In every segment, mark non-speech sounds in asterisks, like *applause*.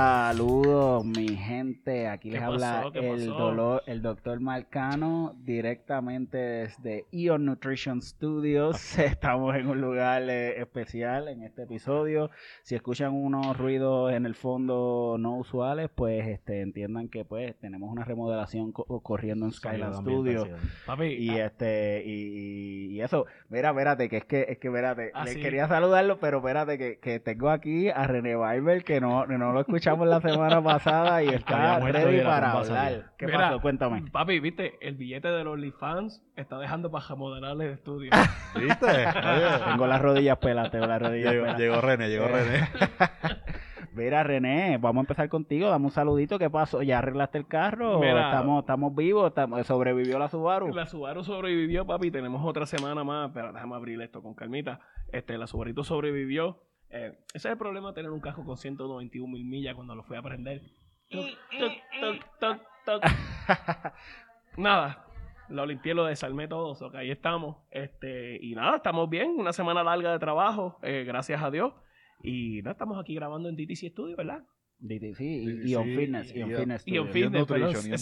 Saludos, mi gente. Aquí les ¿Qué habla el, dolor, el doctor Marcano directamente desde Ion Nutrition Studios. *laughs* Estamos en un lugar eh, especial en este episodio. Si escuchan unos ruidos en el fondo no usuales, pues este, entiendan que pues tenemos una remodelación co- corriendo en Skyland Studios. Y ah, este, y, y eso, mira, espérate, que es que, es que espérate, Ah, le sí. quería saludarlo, pero espérate, que, que tengo aquí a René Barber, que no, no lo escuchamos la semana pasada y *laughs* está ready para hablar. ¿Qué Mira, pasó? Cuéntame. papi, viste, el billete de los OnlyFans está dejando para remodelar el estudio. *laughs* ¿Viste? Oye, Tengo las rodillas peladas, tengo las rodillas llegó, peladas. llegó René, llegó Eh. René. *laughs* Mira, René, vamos a empezar contigo, dame un saludito, ¿qué pasó? ¿Ya arreglaste el carro? Mira. ¿Estamos, estamos vivos? ¿Estamos- ¿Sobrevivió la Subaru? La Subaru sobrevivió, papi. Tenemos otra semana más, pero déjame abrir esto con calmita. Este, la Subaru sobrevivió. Eh, ese es el problema de tener un carro con 191 mil millas cuando lo fui a aprender. Toc, toc, toc, toc, *laughs* toc. Nada, lo limpié, lo desarmé todo, so que ahí estamos. Este, y nada, estamos bien, una semana larga de trabajo, eh, gracias a Dios. Y nada, estamos aquí grabando en DTC Studio, ¿verdad? DTC y, Sí, y On Fitness, y On y- Fitness. Y on fitness,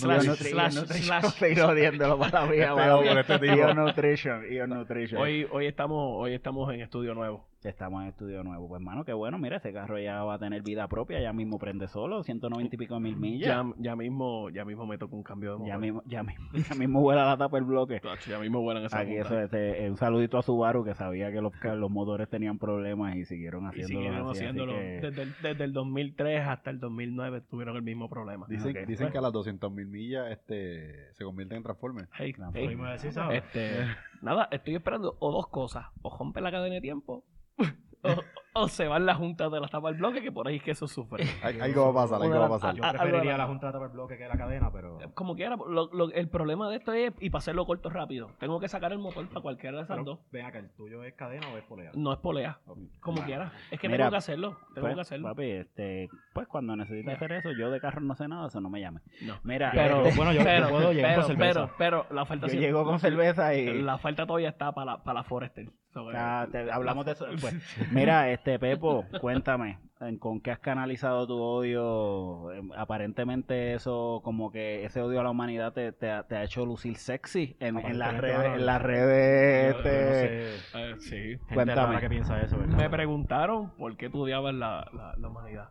slash, slash. *laughs* Estoy jodiéndolo para la vida, Este. Ion Nutrition, Ion Nutrition. Hoy, hoy estamos, hoy estamos en estudio nuevo. Estamos en estudio nuevo. Pues, hermano, qué bueno. Mira, ese carro ya va a tener vida propia. Ya mismo prende solo, 190 y pico mil millas. Ya, ya mismo, ya mismo me toca un cambio de motor. Ya mismo, ya mismo, *laughs* ya mismo vuela la tapa el bloque. Tacho, ya mismo vuelan esa Aquí eso, este, un saludito a Subaru que sabía que los, que los motores tenían problemas y siguieron Y haciéndolo. siguieron así, así haciéndolo. que- Desde, el, desde el 2003 hasta el 2009 tuvieron el mismo problema. Dicen, dicen que a las 200.000 millas este, se convierten en Transformers. Hey, hey, ¿sabes? este, *laughs* nada, estoy esperando o dos cosas. O rompe la cadena de tiempo *laughs* o, o se van las juntas de la tapa del bloque que por ahí es que eso sufre. *laughs* Al- Algo va a pasar, algo va a pasar. Yo Ah, preferiría la junta de tapar bloque que la cadena, pero. Como quiera, lo- lo- el problema de esto es, y para hacerlo corto rápido, tengo que sacar el motor para cualquiera de esas pero dos. ven acá, ¿el tuyo es cadena o es polea? No es polea, como quiera. Es que Mira, tengo que hacerlo, tengo Pues, que hacerlo. papi, este, pues cuando necesites hacer eso, yo de carro no sé nada, eso no me llame. No. Mira, Pero, este, bueno, yo- pero, puedo llegar pero, con cerveza. pero, pero la oferta yo sí- llego con cerveza y... La oferta todavía está para la, para la Forester. So, Ah, eh, la- hablamos de eso después. *laughs* Mira, este Pepo, cuéntame, ¿en- ¿con qué has canalizado tu odio? Eh, Aparentemente eso, como que ese odio a la humanidad te, te ha, te ha hecho lucir sexy en, en las redes, bueno, en las redes, Yo- yo este, no sé, Eh, sí. gente Cuéntame. rara que piensa eso, ¿verdad? Me preguntaron por qué tú odiabas la, la, la humanidad.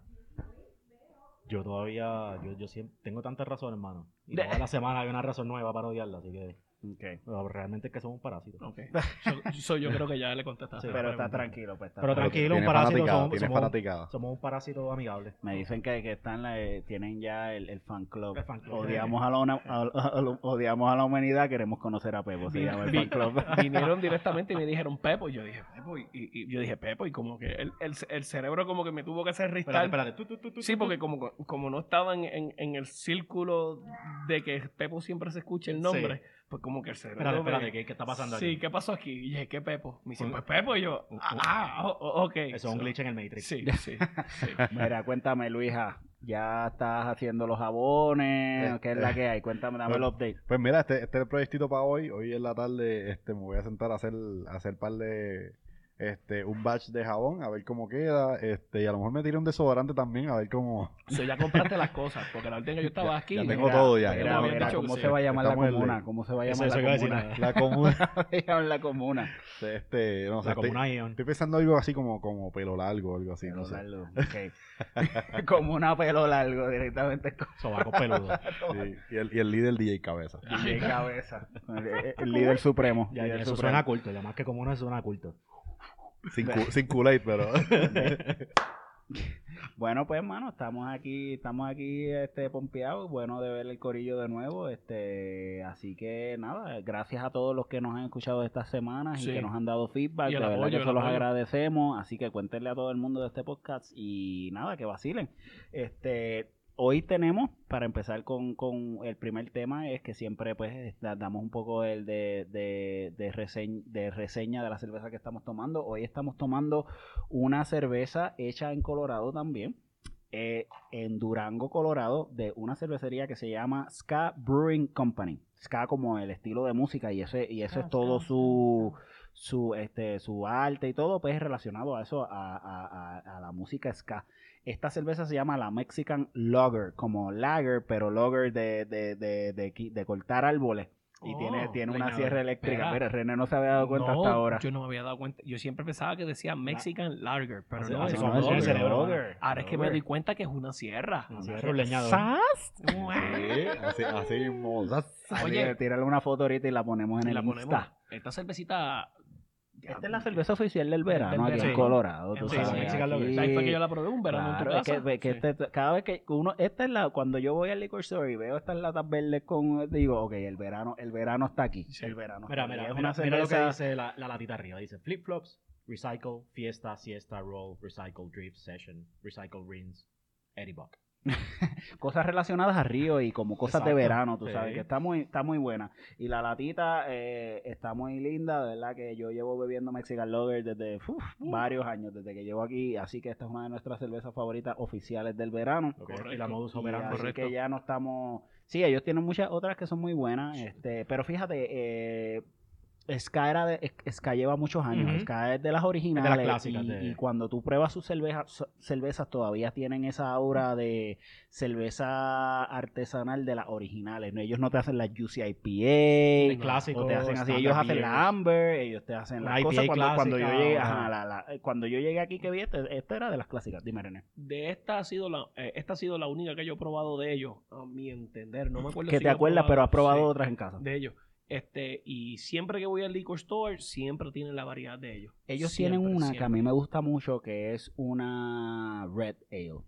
Yo todavía, yo, yo siempre tengo tantas razones, hermano. Y toda la semana hay una razón nueva para odiarla, así que ok. bueno, realmente es que somos un parásito. Ok. *laughs* So- so yo creo que ya le contestaste. Sí, pero está tranquilo, pues está Pero tranquilo. tranquilo, un parásito somos, somos, somos un parásito amigable. Me dicen que, que están la- tienen ya el, el fan club. El fan club. Odiamos a la, una- a- a- a- odiamos a la humanidad, queremos conocer a Pepo, se Vi- llama el vi- fan club. *laughs* Vinieron *laughs* directamente y me dijeron Pepo. Y yo dije Pepo. Y, y- y yo dije Pepo. Y como que el, el, el cerebro como que me tuvo que hacer Espérate, ristar. espérate. Tú, tú, tú, tú, Sí, porque como, como no estaba en, en, en el círculo de que Pepo siempre se escuche el nombre, pues como que el cerebro. Espérate, espérate, ¿qué, qué está pasando Sí, aquí? ¿qué pasó aquí? Y dije, ¿qué Pepo? Me dice, Un- pues Pepo. Y yo, ah, oh, oh, ok. Eso es un glitch en el Matrix. Sí, *laughs* sí, sí. Mira, cuéntame, Luisa, ya estás haciendo los jabones, Este- ¿qué es la que hay? Cuéntame, dame el Bueno, update. Pues mira, este, este es el proyectito para hoy. Hoy en la tarde este, me voy a sentar a hacer, a hacer par de este, un batch de jabón, a ver cómo queda. Este, y a lo mejor me tiré un desodorante también, a ver cómo. *laughs* So, ya compraste las cosas, porque la última que yo estaba aquí. ya tengo todo ya, ¿cómo se va a llamar la comuna? ¿Cómo se va a llamar eso la comuna? La comuna. ¿Cómo se llama la comuna? Este, no sé, La estoy, comuna Ion. estoy pensando algo así como, como pelo largo, algo así, Pelo no sé. largo, ok. *laughs* Comuna pelo largo, directamente con *laughs* Sobaco peludo. Sí, y, el, y el líder DJ Cabeza. DJ cabeza. El, el líder supremo. Ya, líder supremo. suena culto. Ya más que común eso suena culto. Sin, cu- sin Kool-Aid, pero. *laughs* Bueno, pues, hermano, estamos aquí, estamos aquí, este, pompeados, bueno de ver el corillo de nuevo, este, así que nada, gracias a todos los que nos han escuchado estas semanas y que nos han dado feedback, Y de verdad apoyo, que se los apoyo. agradecemos, así que cuéntenle a todo el mundo de este podcast y nada, que vacilen. Este, hoy tenemos, para empezar con, con el primer tema, es que siempre pues da- damos un poco el de, de, de, reseñ- de reseña de la cerveza que estamos tomando. Hoy estamos tomando una cerveza hecha en Colorado también. eh, en Durango, Colorado, de una cervecería que se llama Ska Brewing Company. Ska como el estilo de música y ese y eso es todo su su, este, su arte y todo, pues es relacionado a eso, a, a- a- a la música ska. Esta cerveza se llama la Mexican Lager, como lager, pero lager de, de, de, de, de cortar árboles. Y Oh, tiene, tiene una sierra eléctrica. Mira, René no se había dado cuenta No, hasta ahora. Yo no me había dado cuenta. Yo siempre pensaba que decía Mexican Lager, pero Así- no, así es lager. Lager. Ahora es que me doy cuenta que es una sierra. Leñador. ¿Sas? Sí, así, así mismo. Oye, tírale una foto ahorita y la ponemos en Y el la ponemos. Insta. Esta cervecita. Esta es la cerveza oficial del verano Del aquí en. Colorado. Tú Sí, sabes, Mexican Lager. Ahí fue que yo la probé un verano en tu Claro, es casa. que, que Sí. este- cada vez que uno, esta es la, cuando yo voy al liquor store y veo estas latas verdes con, digo, ok, el verano, el verano está aquí, Sí. el verano. Mira, mira, es mira, lo que dice la, la latita arriba. Dice flip flops, recycle, fiesta, siesta, roll, recycle, drift, session, recycle, rinse, Eddie Buck. *laughs* cosas relacionadas a Río y como cosas de verano, tú sí. sabes, que está muy, está muy buena. Y la latita eh, está muy linda, de verdad que yo llevo bebiendo Mexican Lager desde uf, varios años, desde que llevo aquí, así que esta es una de nuestras cervezas favoritas oficiales del verano. Y la modus operandi. así correcto. que ya no estamos. Sí, ellos tienen muchas otras que son muy buenas. Este, pero fíjate, eh, Ska, era de, Ska lleva muchos años. Ska es de las originales. clásicas y, de- y cuando tú pruebas sus cervezas, su- cervezas, todavía tienen esa aura de cerveza artesanal de las originales. ¿no? Ellos no te hacen la Juicy IPA. El clásico. O te hacen así, ellos hacen la Amber, ellos te hacen las IPA cosas. Cuando, cuando yo llegué, ajá. la- la- cuando yo llegué aquí que vi, este, esta era de las clásicas. Dime, René. De esta ha sido la, eh, esta ha sido la única que yo he probado de ellos, a mi entender. No me acuerdo Que si te acuerdas, pero has probado sí, otras en casa. de ellos. Este, y siempre que voy al liquor store, siempre tienen la variedad de ellos. Ellos Siempre, tienen una que a mí me gusta mucho, que es una Red Ale.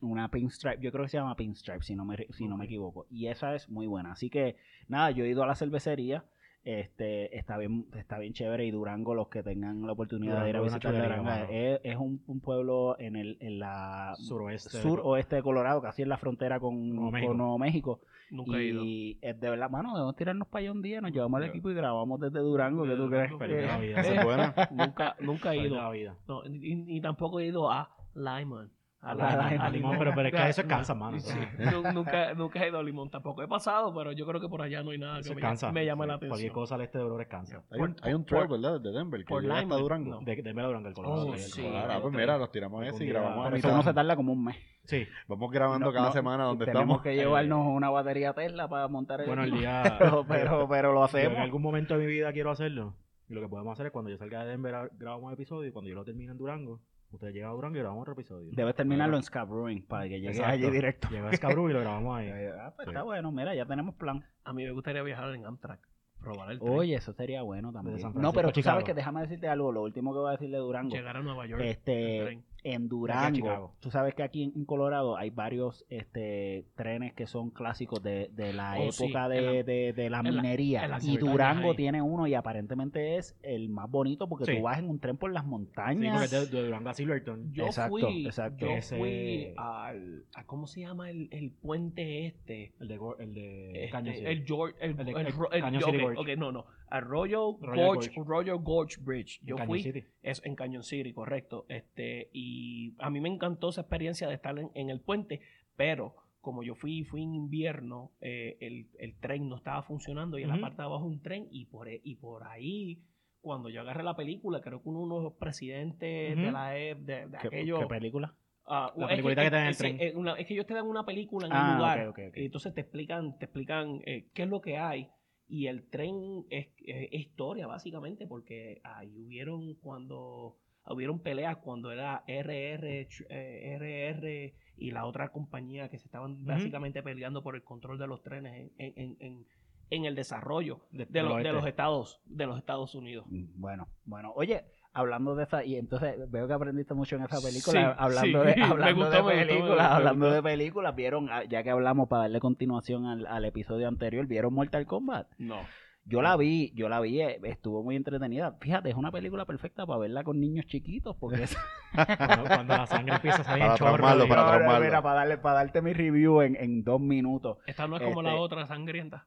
Una Pinstripe, yo creo que se llama Pinstripe, si no me, si no me equivoco. Y esa es muy buena. Así que, nada, yo he ido a la cervecería. Este, está bien, está bien chévere. Y Durango, los que tengan la oportunidad de ir a visitar Durango, es, es un, un pueblo en el, en la Suroeste. sur oeste de Colorado, casi en la frontera con, Nuevo con. Nuevo México. Nunca he ido. Y es de verdad, mano, debemos tirarnos para allá un día, nos llevamos al equipo y grabamos desde Durango, ¿qué tú crees? *laughs* Vida. Esa es buena. Nunca, nunca he ido. la vida. No, y, y tampoco he ido a Lyman. A la-. A limón, pero, pero es que eso es cansa, mano. Sí, nu- nunca, nunca he ido a Limón tampoco. He pasado, pero yo creo que por allá no hay nada Eso que me, cansa. me llame la Cualquier atención. cosa al este de Dolores cansa. Hay un, hay un trail, ¿verdad? De Denver, que por llega hasta Durango. no. De, de Duranga, el Colorado. Oh, sí, el sí. Colorado. Claro, pues mira, nos tiramos ese y grabamos a mitad. eso uno se tarda como un mes. Sí. Vamos grabando No, cada no, semana donde tenemos estamos. que llevarnos una batería Tesla para montar el Bueno, el día. *laughs* pero, pero, pero lo hacemos. en algún momento de mi vida quiero hacerlo. Y lo que podemos hacer es cuando yo salga de Denver a- grabamos un episodio y cuando yo lo termine en Durango, ustedes llegan a Durango y grabamos otro episodio. Debes terminarlo en Scab Brewing para que llegues Exacto. allí directo. Llega a Scabru y lo grabamos ahí. *laughs* Ah, pues Sí. está bueno, mira, ya tenemos plan. A mí me gustaría viajar en Amtrak. Probar el tren. Oye, eso sería bueno también. No, pero tú sabes que déjame decirte algo, lo último que voy a decir de Durango. Llegar a Nueva York. Este, en. Durango, tú sabes que aquí en, Colorado hay varios este, trenes que son clásicos de, de la Oh, sí, época de, la- de- de la minería. y Durango ahí. tiene uno y aparentemente es el más bonito porque Sí. tú vas en un tren por las Sí, montañas. porque es de, de Durango a Silverton. Yo exacto, fui, exacto. Yo Ese- fui al, a, ¿cómo se llama el, el puente este? El de, el de Este, Caño City. el George, el, El de- el City ok, Gorge. ok, no, no, Arroyo, Royal Gorge. Royal Gorge Bridge. En Yo Cañon fui, City. es en Canyon City, correcto. Este, y a mí me encantó esa experiencia de estar en, en el puente, pero como yo fui, fui en invierno, eh, el, el tren no estaba funcionando y en la parte de abajo un tren y por, e- y por ahí, cuando yo agarré la película, creo que uno de los presidentes de la e- de, de ¿Qué, aquello... qué película? Ah, La es peliculita que te dan en el sí, tren. es una- es que ellos te dan una película en Ah, un lugar y entonces te explican, te explican eh, qué es lo que hay y el tren es, es historia básicamente porque ahí hubieron cuando hubieron peleas cuando era RR eh, RR y la otra compañía que se estaban básicamente peleando por el control de los trenes en, en, en, en el desarrollo De- de, de los estados de los Estados Unidos. Mm, Bueno, bueno. Oye, hablando de esa, y entonces veo que aprendiste mucho en esa película, Sí, hablando, sí. de, *laughs* hablando gustó, de películas, gustó, hablando de películas, vieron, ah, ya que hablamos para darle continuación al, al episodio anterior, ¿vieron Mortal Kombat? No. Yo la vi, yo la vi, eh, estuvo muy entretenida. Fíjate, es una película perfecta para verla con niños chiquitos, porque es *laughs* *laughs* Cuando, cuando la sangre empieza a salir Para chorro. traumarlo, para traumarlo. mira, para darle, para darte mi review en, en dos minutos. Esta no es como Este- la otra sangrienta.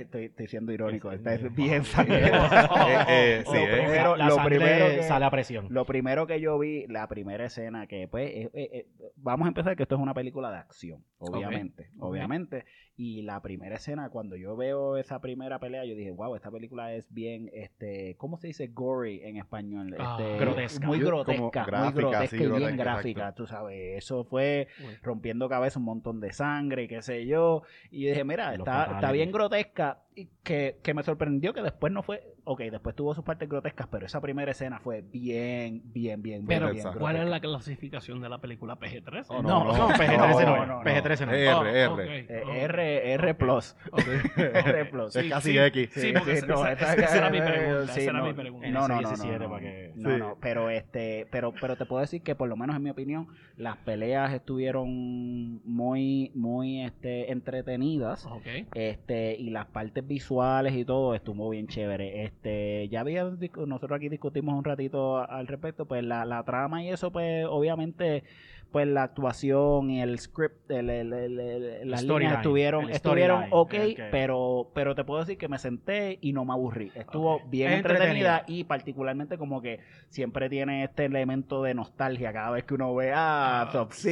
Estoy, estoy siendo irónico, está que- bien *laughs* sangriento. Eh, eh, sí, Lo primero- la lo sangre primero que- sale a presión. Lo primero que yo vi, la primera escena, que pues, eh, eh, eh, vamos a empezar que esto es una película de acción, obviamente, obviamente. Y la primera escena, cuando yo veo esa primera pelea, yo dije, wow, esta película es bien, este, ¿cómo se dice gory en español? Ah, Este, grotesca. Muy grotesca, gráfica, muy grotesca sí, y bien grotesca, gráfica, exacto. tú sabes. Eso fue rompiendo cabeza, un montón de sangre, y qué sé yo. Y dije, mira, está, está bien grotesca. Que, que me sorprendió que después no fue. Ok, después tuvo sus partes grotescas, pero esa primera escena fue bien, bien, bien, Pero, bien. bien ¿cuál es la clasificación de la película PG-13? Oh, No, no, no, PG-13 no, no, no, no. PG-13 no. Eh, Oh, R, ok, R. Eh, ok. R, R plus. Ok. *laughs* R plus. Es Sí, casi sí. X. Sí, porque esa- esa- esa- esa era mi pregunta, sí, esa era no, mi pregunta. No, no, no, no, 17 no, para que- no, Sí. no, pero este, pero, pero te puedo decir que por lo menos en mi opinión las peleas estuvieron muy, muy, este, entretenidas. Ok. Este, y las partes visuales y todo estuvo bien chévere. Este, ya había, nosotros aquí discutimos un ratito al respecto, pues la, la trama y eso, pues obviamente, pues la actuación y el script, el, el- el- el- las líneas estuvieron, el estuvieron storyline, ok, el que- pero, pero te puedo decir que me senté y no me aburrí. Estuvo bien Es entretenida, entretenida. y particularmente como que siempre tiene este elemento de nostalgia cada vez que uno ve a Ah, sí,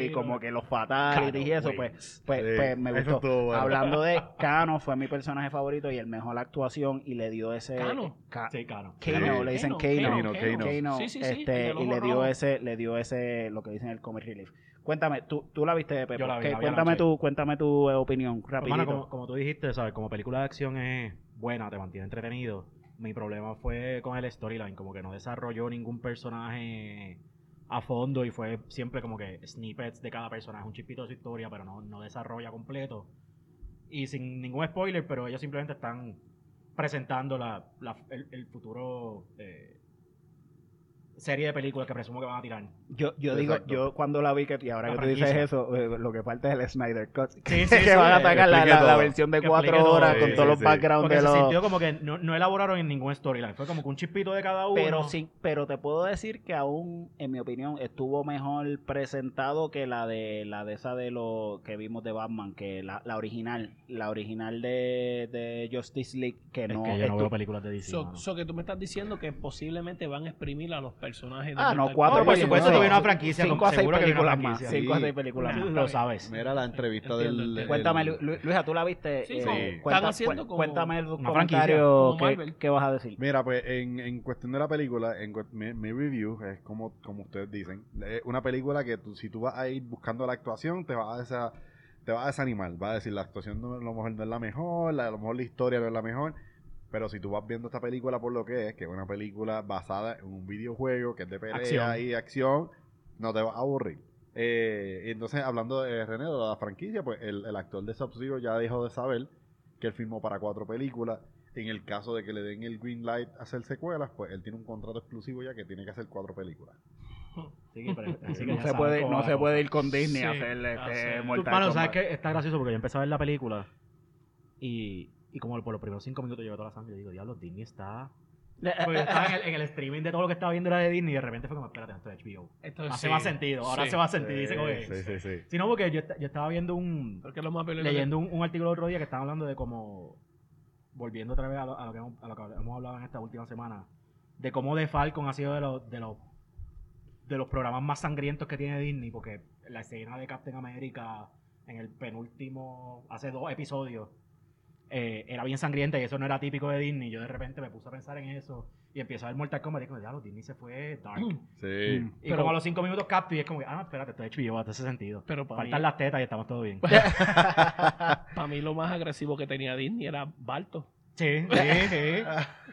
y como que los fatalities y eso, Cano, pues, pues, Sí, pues me gustó. bueno. Hablando de *laughs* Cano, fue mi personaje favorito y el mejor actuación y le dio ese... ¿Cano? Ca- Sí, claro. Kano, Sí. le dicen Kano, Kano. Kano, Kano. Kano, Sí, sí, sí, este, y le dio ese, le dio ese, lo que dicen el comic relief. Cuéntame, tú, tú la viste, Pepe. Yo la vi, ¿Qué- la vi cuéntame tu, cuéntame tu eh, opinión, rapidito. Hermano, como, como tú dijiste, ¿sabes? Como película de acción es buena, te mantiene entretenido. Mi problema fue con el storyline, como que no desarrolló ningún personaje a fondo y fue siempre como que snippets de cada personaje, un chispito de su historia, pero no, no desarrolla completo. Y sin ningún spoiler, pero ellos simplemente están presentando la, la- el, el futuro eh, serie de películas que presumo que van a tirar. Yo, yo digo, Exacto. yo cuando la vi, que, y ahora La que tú dices eso, eh, lo que falta es el Snyder Cut. Sí, *laughs* que sí, sí, van a eh, sacar la, la- versión de Que cuatro todo, horas sí, con sí, todos los backgrounds Porque de se los... sintió como que no, no elaboraron en ningún storyline, fue como que un chispito de cada uno. Pero sí, pero te puedo decir que aún, en mi opinión, estuvo mejor presentado que la de la de esa de lo que vimos de Batman, que la, la original, la original de, de Justice League, que Es no, que yo no veo películas de DC. So, so que tú me estás diciendo que posiblemente van a exprimir a los personajes de Ah, no, cuatro No, por supuesto que una franquicia, Cinco a seis que películas más. Cinco a seis películas más. Lo sabes. Mira la entrevista del... Cuéntame, el- Lu- Luisa, tú la viste. Sí, Eh, como- cuenta- están haciendo cu- como Cuéntame una comentario. franquicia, como ¿qué, Marvel. qué vas a decir? Mira, pues en, en cuestión de la película, en mi, mi review es como, como ustedes dicen, es una película que tú, si tú vas a ir buscando la actuación, te vas a, desa- te vas a desanimar, vas a decir la actuación no, a lo mejor no es la mejor, la- a lo mejor la historia no es la mejor, pero si tú vas viendo esta película por lo que es, que es una película basada en un videojuego que es de pelea Acción. y acción, no te vas a aburrir. Eh, y entonces, hablando de René, de la franquicia, pues el, el actor de Sub-Zero ya dejó de saber que él firmó para cuatro películas. En el caso de que le den el green light a hacer secuelas, pues él tiene un contrato exclusivo ya que tiene que hacer cuatro películas. *laughs* Sí, pero- *laughs* así que No se puede, no se puede ir con Disney a Sí, hacerle este. Mortal Mano, ¿sabes qué? Está gracioso porque yo empecé a ver la película y, y como por los primeros cinco minutos llevé toda la sangre y digo, diablo, Disney está... *laughs* Porque yo estaba en el, en el streaming de todo lo que estaba viendo era de Disney y de repente fue como, espérate, esto es HBO. Esto Hace sí, más sentido, ahora sí. se va a sentir, dice como que... sí, sí, sí. Sí, no, porque yo, yo estaba viendo un... Porque lo más peligroso- leyendo un, un artículo el otro día que estaban hablando de cómo, volviendo otra vez a lo, a lo que, hemos, a lo que hemos hablado en esta última semana, de cómo The Falcon ha sido de los, de los de los programas más sangrientos que tiene Disney, porque la escena de Captain America en el penúltimo, hace dos episodios, eh, era bien sangrienta y eso no era típico de Disney. Yo de repente me puse a pensar en eso y empiezo a ver Mortal Kombat y digo, ya, Disney se fue dark. Sí. Mm. Y Pero- como a los cinco minutos capto y es como, que, ah, espérate, esto es HBO, hace sentido. Pero mí, Faltan las tetas y estamos todo bien. *laughs* para mí lo más agresivo que tenía Disney era Balto. sí, sí, sí. *laughs*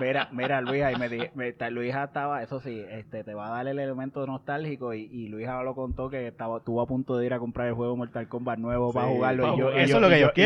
Mira, mira, Luisa, y me, di- me- ta- Luisa estaba, eso sí, este, te va a dar el elemento nostálgico y, y Luisa lo contó que estaba, estuvo a punto de ir a comprar el juego Mortal Kombat nuevo para jugarlo. para y yo, y Eso yo- es lo que yo- y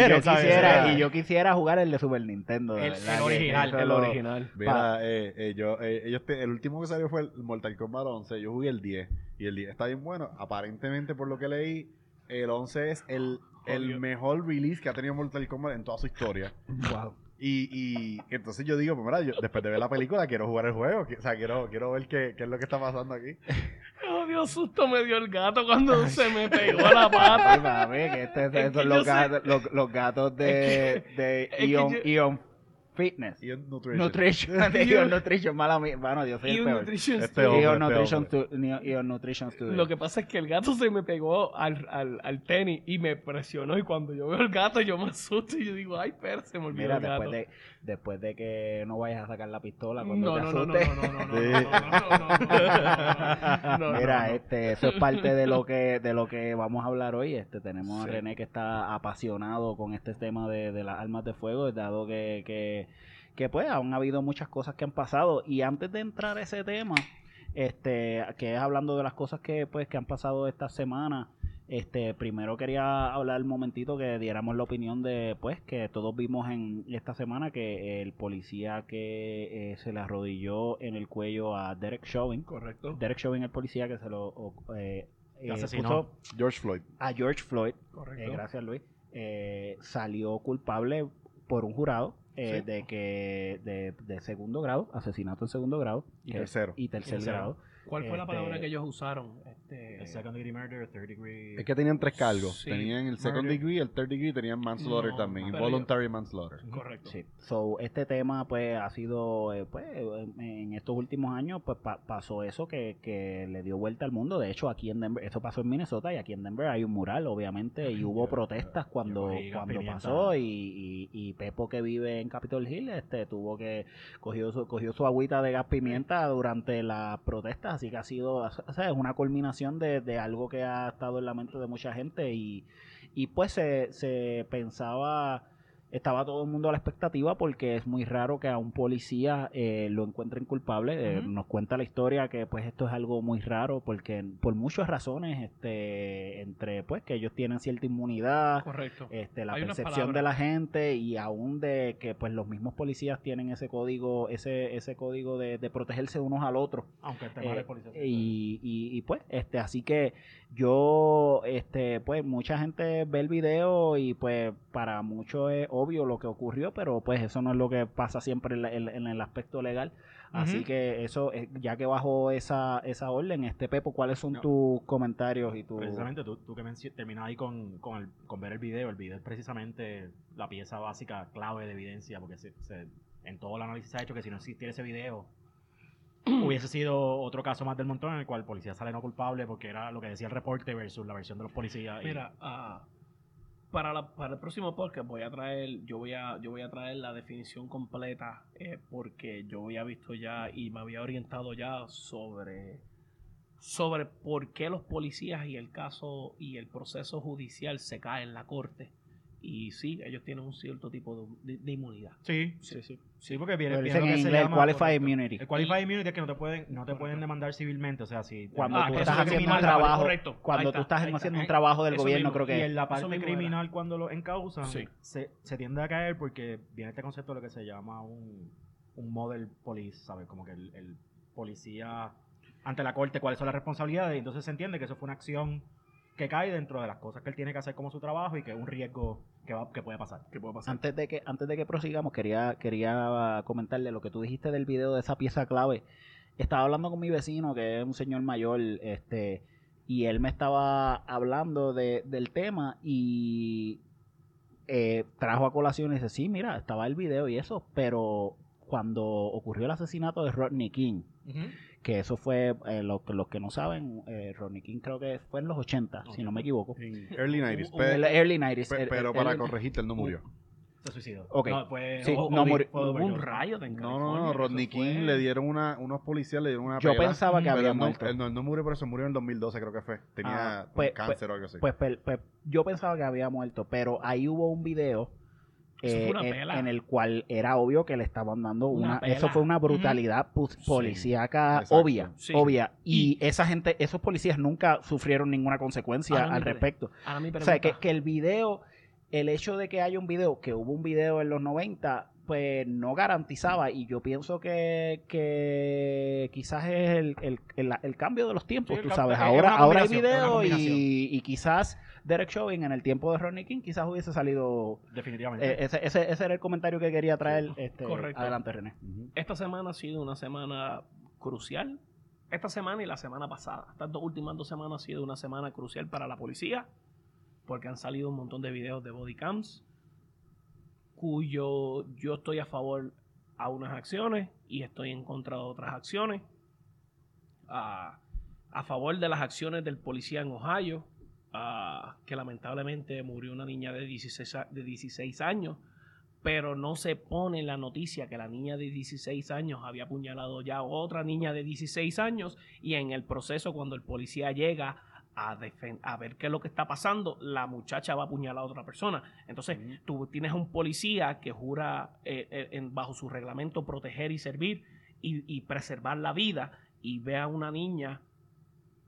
yo y yo quisiera jugar el de Super Nintendo. El- el original, el lo- original. Mira, eh, eh, yo, eh, ellos te- el último que salió fue el Mortal Kombat 11. Yo jugué el 10. Y el 10 está bien bueno. Aparentemente, por lo que leí, el 11 es el, el Jodido. mejor release que ha tenido Mortal Kombat en toda su historia. Wow. Y, y entonces yo digo, pues mira, yo, después de ver la película quiero jugar el juego. O sea, quiero, quiero ver qué, qué es lo que está pasando aquí. *laughs* Oh, Dios dio susto me dio el gato cuando se me pegó la *laughs* Ay, pata. mami, que este- estos Es que los sé- gatos, los, los gatos *laughs* de, de es que Ion, yo- Ion Fitness. Y Nutrition. Nutrition, *laughs* Ion Nutrition, mala mía. Bueno, yo soy Y el peor. nutrition Este studio. este Nutrition, Ion Nutrition Studio. Lo que pasa es que el gato se me pegó al, al, al tenis y me presionó. Y cuando yo veo el gato, yo me asusto y yo digo, ay, per, se me olvidó Mira, el gato. después de, después de que no vayas a sacar la pistola cuando No, te no, no, no, asustes. no, no, no, no, no, no, no, no, no, no, no, Mira, no. este, eso es parte de lo que de lo que vamos a hablar hoy. Este, tenemos a Sí. René que está apasionado con este tema de, de las armas de fuego, dado que, que, que pues han habido muchas cosas que han pasado. Y antes de entrar a ese tema, este, que es hablando de las cosas que pues que han pasado esta semana, este, primero quería hablar un momentito que diéramos la opinión de pues que todos vimos en esta semana que el policía que eh, se le arrodilló en el cuello a Derek Chauvin Correcto. Derek Chauvin, el policía que se lo o- eh, eh, Asesinó. George Floyd. a George Floyd, Correcto. eh, gracias Luis, eh, salió culpable por un jurado eh, Sí. de que de, de segundo grado, asesinato en segundo grado Y que- tercero. y tercer tercero. grado. ¿Cuál fue la Este- palabra que ellos usaron? Este, El second degree murder, third degree. Es que tenían tres cargos. Sí. Tenían el second Murder. degree, el third degree y tenían manslaughter No, también. Involuntary manslaughter. Correcto. Sí. So, este tema pues ha sido eh, pues en- estos últimos años pues pa- pasó eso que, que le dio vuelta al mundo. De hecho, aquí en Denver, eso pasó en Minnesota y aquí en Denver hay un mural, obviamente, y hubo Yo- protestas yo cuando cuando pasó y, y, y Pepo que vive en Capitol Hill este tuvo que cogió su, cogió su agüita de gas pimienta durante las protestas, así que ha sido o sea, es una culminación de, de algo que ha estado en la mente de mucha gente y, y pues se, se pensaba estaba todo el mundo a la expectativa porque es muy raro que a un policía eh, lo encuentren culpable. Eh, nos cuenta la historia que pues esto es algo muy raro porque por muchas razones, este, entre pues que ellos tienen cierta inmunidad, Correcto. este, la Hay percepción de la gente y aún de que pues los mismos policías tienen ese código, ese, ese código de, de protegerse unos al otro. Aunque el tema Eh, de policía. y, y, y, pues, este, así que yo, este, pues, mucha gente ve el video y pues para muchos es obvio lo que ocurrió, pero pues eso no es lo que pasa siempre en, la- en- en el aspecto legal. Así que eso, eh, ya que bajo esa, esa orden, este Pepo, ¿cuáles son No. tus comentarios y tu Precisamente tú, tú que terminas ahí con, con, el- con ver el video, el video es precisamente la pieza básica clave de evidencia, porque se, se- en todo el análisis se ha hecho que si no existiera ese video, *clears throat* hubiese sido otro caso más del montón en el cual el policía sale no culpable porque era lo que decía el reporte versus la versión de los policías. y- Mira, ah, para, la- para el próximo podcast voy a traer, yo voy a, yo voy a traer la definición completa eh, porque yo había visto ya y me había orientado ya sobre sobre por qué los policías y el caso y el proceso judicial se cae en la corte y sí, ellos tienen un cierto tipo de, de- de inmunidad. Sí, sí, sí. Sí, porque viene, viene lo en que se inglés llama- qualified correcto. immunity. El qualified immunity es que no te pueden, no te Correcto. pueden demandar civilmente, o sea, si Cuando Ah, tú estás haciendo un trabajo, correcto. Cuando está, tú estás está. haciendo un trabajo del eso gobierno, mismo. creo Y que en la Eso parte criminal, cuando lo encausan, Sí. se, se tiende a caer porque viene este concepto de lo que se llama un, un model police, ¿sabes? Como que el, el policía ante la corte, cuáles son las responsabilidades, y entonces se entiende que eso fue una acción que cae dentro de las cosas que él tiene que hacer como su trabajo y que es un riesgo que, va, que puede pasar. ¿Qué puede pasar? Antes de que antes de que prosigamos, quería quería comentarle lo que tú dijiste del video de esa pieza clave. Estaba hablando con mi vecino, que es un señor mayor, este, y él me estaba hablando de, del tema y eh, trajo a colación y dice, sí, mira, estaba el video y eso, pero cuando ocurrió el asesinato de Rodney King, que eso fue, eh, lo que los que no saben, eh, Rodney King creo que fue en los 80, si no me equivoco. En early 90s. En Pe- el early 90s. pe- el- pero el- para el- corregirte, él no murió. Se suicidó. Ok. No, fue, Sí, o- no murió. Hubo un rayo de No, no, no. Rodney eso King fue- le dieron una, unos policías le dieron una Yo pela, pensaba que pero había él no, muerto. él no, él no murió, pero se murió en el 2012, creo que fue. Tenía Ah, un pues- cáncer o algo así. Pues, pues, pues, yo pensaba que había muerto, pero ahí hubo un video Eso eh, en, el cual era obvio que le estaban dando Una eso fue una brutalidad policíaca obvia, Sí. obvia. Y, Y- esa gente, esos policías nunca sufrieron ninguna consecuencia Ahora al respecto. O sea, que, que el video, el hecho de que haya un video, que hubo un video en los 90, pues no garantizaba y yo pienso que, que quizás es el, el, el- el cambio de los tiempos, Sí, tú sabes, es ahora, ahora hay video y quizás Derek Chauvin en el tiempo de Ronnie King quizás hubiese salido... Definitivamente. eh, ese, ese, ese era el comentario que quería traer. Este, Correcto. Adelante, René. Esta semana ha sido una semana crucial esta semana y la semana pasada. Estas dos últimas dos semanas ha sido una semana crucial para la policía porque han salido un montón de videos de body cams cuyo yo estoy a favor a unas acciones y estoy en contra de otras acciones. Ah, a favor de las acciones del policía en Ohio, ah, que lamentablemente murió una niña de 16, a- de 16 años, pero no se pone en la noticia que la niña de 16 años había apuñalado ya a otra niña de 16 años y en el proceso cuando el policía llega a, a ver qué es lo que está pasando, la muchacha va a apuñalar a otra persona. Entonces, tú tienes un policía que jura eh, eh, en- bajo su reglamento proteger y servir y, y preservar la vida y ve a una niña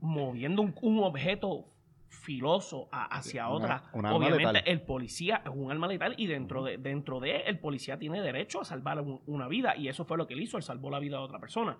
moviendo un, un objeto filoso a- hacia Una- otra. Obviamente letal. el policía es un arma letal y dentro de dentro de él, el policía tiene derecho a salvar un- una vida y eso fue lo que él hizo, él salvó la vida de otra persona.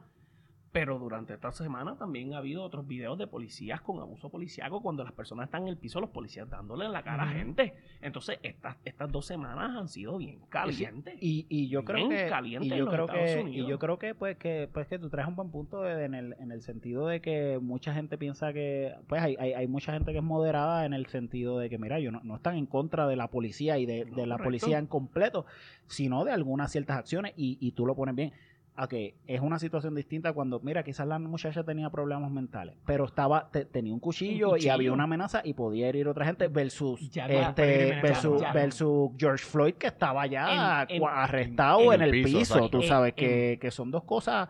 Pero durante esta semana también ha habido otros videos de policías con abuso policíaco cuando las personas están en el piso, los policías dándole en la cara a gente. Entonces, estas, estas dos semanas han sido bien calientes. Y, y yo creo que caliente y en yo los creo Estados que Unidos. y yo creo que pues que pues que tú traes un buen punto de- en el en el sentido de que mucha gente piensa que pues hay, hay, hay mucha gente que es moderada en el sentido de que mira yo no, no están en contra de la policía y de, No, de la correcto. policía en completo sino de algunas ciertas acciones y, y tú lo pones bien a que es una situación distinta cuando, mira, quizás la muchacha tenía problemas mentales, pero estaba te- tenía un cuchillo, Un y había una amenaza y podía herir a otra gente versus Ya este versus, ya- versus George Floyd que estaba ya En- en- cua- arrestado en, en el el piso, tú En- sabes en- que, que son dos cosas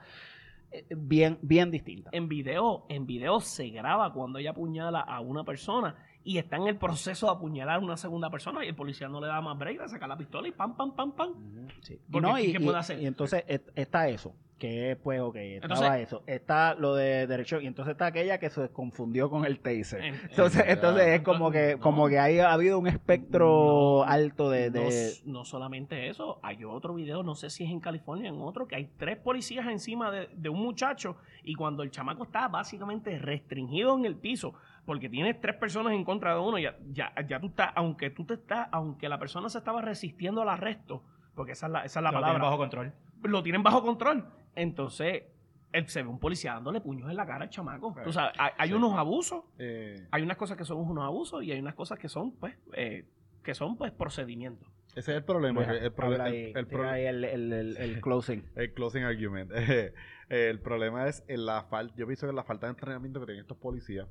eh, bien bien distintas. En video, en video se graba cuando ella apuñala a una persona y está en el proceso de apuñalar a una segunda persona y el policía no le da más break de sacar la pistola y pam, pam, pam, pam. Sí. Y, Porque, no, ¿qué- y, qué y- puede hacer? y entonces está eso, que pues, ok, estaba Entonces- eso, está lo de derecho, y entonces está aquella que se confundió con el taser. En- Entonces, entonces es como que, No. como que ahí ha habido un espectro No, alto de, No, de- s- no solamente eso, hay otro video, no sé si es en California, en otro, que hay tres policías encima de, de un muchacho y cuando el chamaco está básicamente restringido en el piso, porque tienes tres personas en contra de uno, ya, ya, ya tú estás, aunque tú te estás, aunque la persona se estaba resistiendo al arresto, porque esa es la, esa es la Lo tienen palabra, bajo control. lo tienen bajo control. Entonces, él se ve un policía dándole puños en la cara al chamaco. Tú sabes, hay, hay Sí. unos abusos, Eh, hay unas cosas que son unos abusos y hay unas cosas que son, pues, eh, que son, pues, procedimientos. ese es el problema. Deja, el, pro- ahí el, el- el- el *laughs* closing. el closing argument. *laughs* el problema es en la falta, yo pienso que la falta de entrenamiento que tienen estos policías.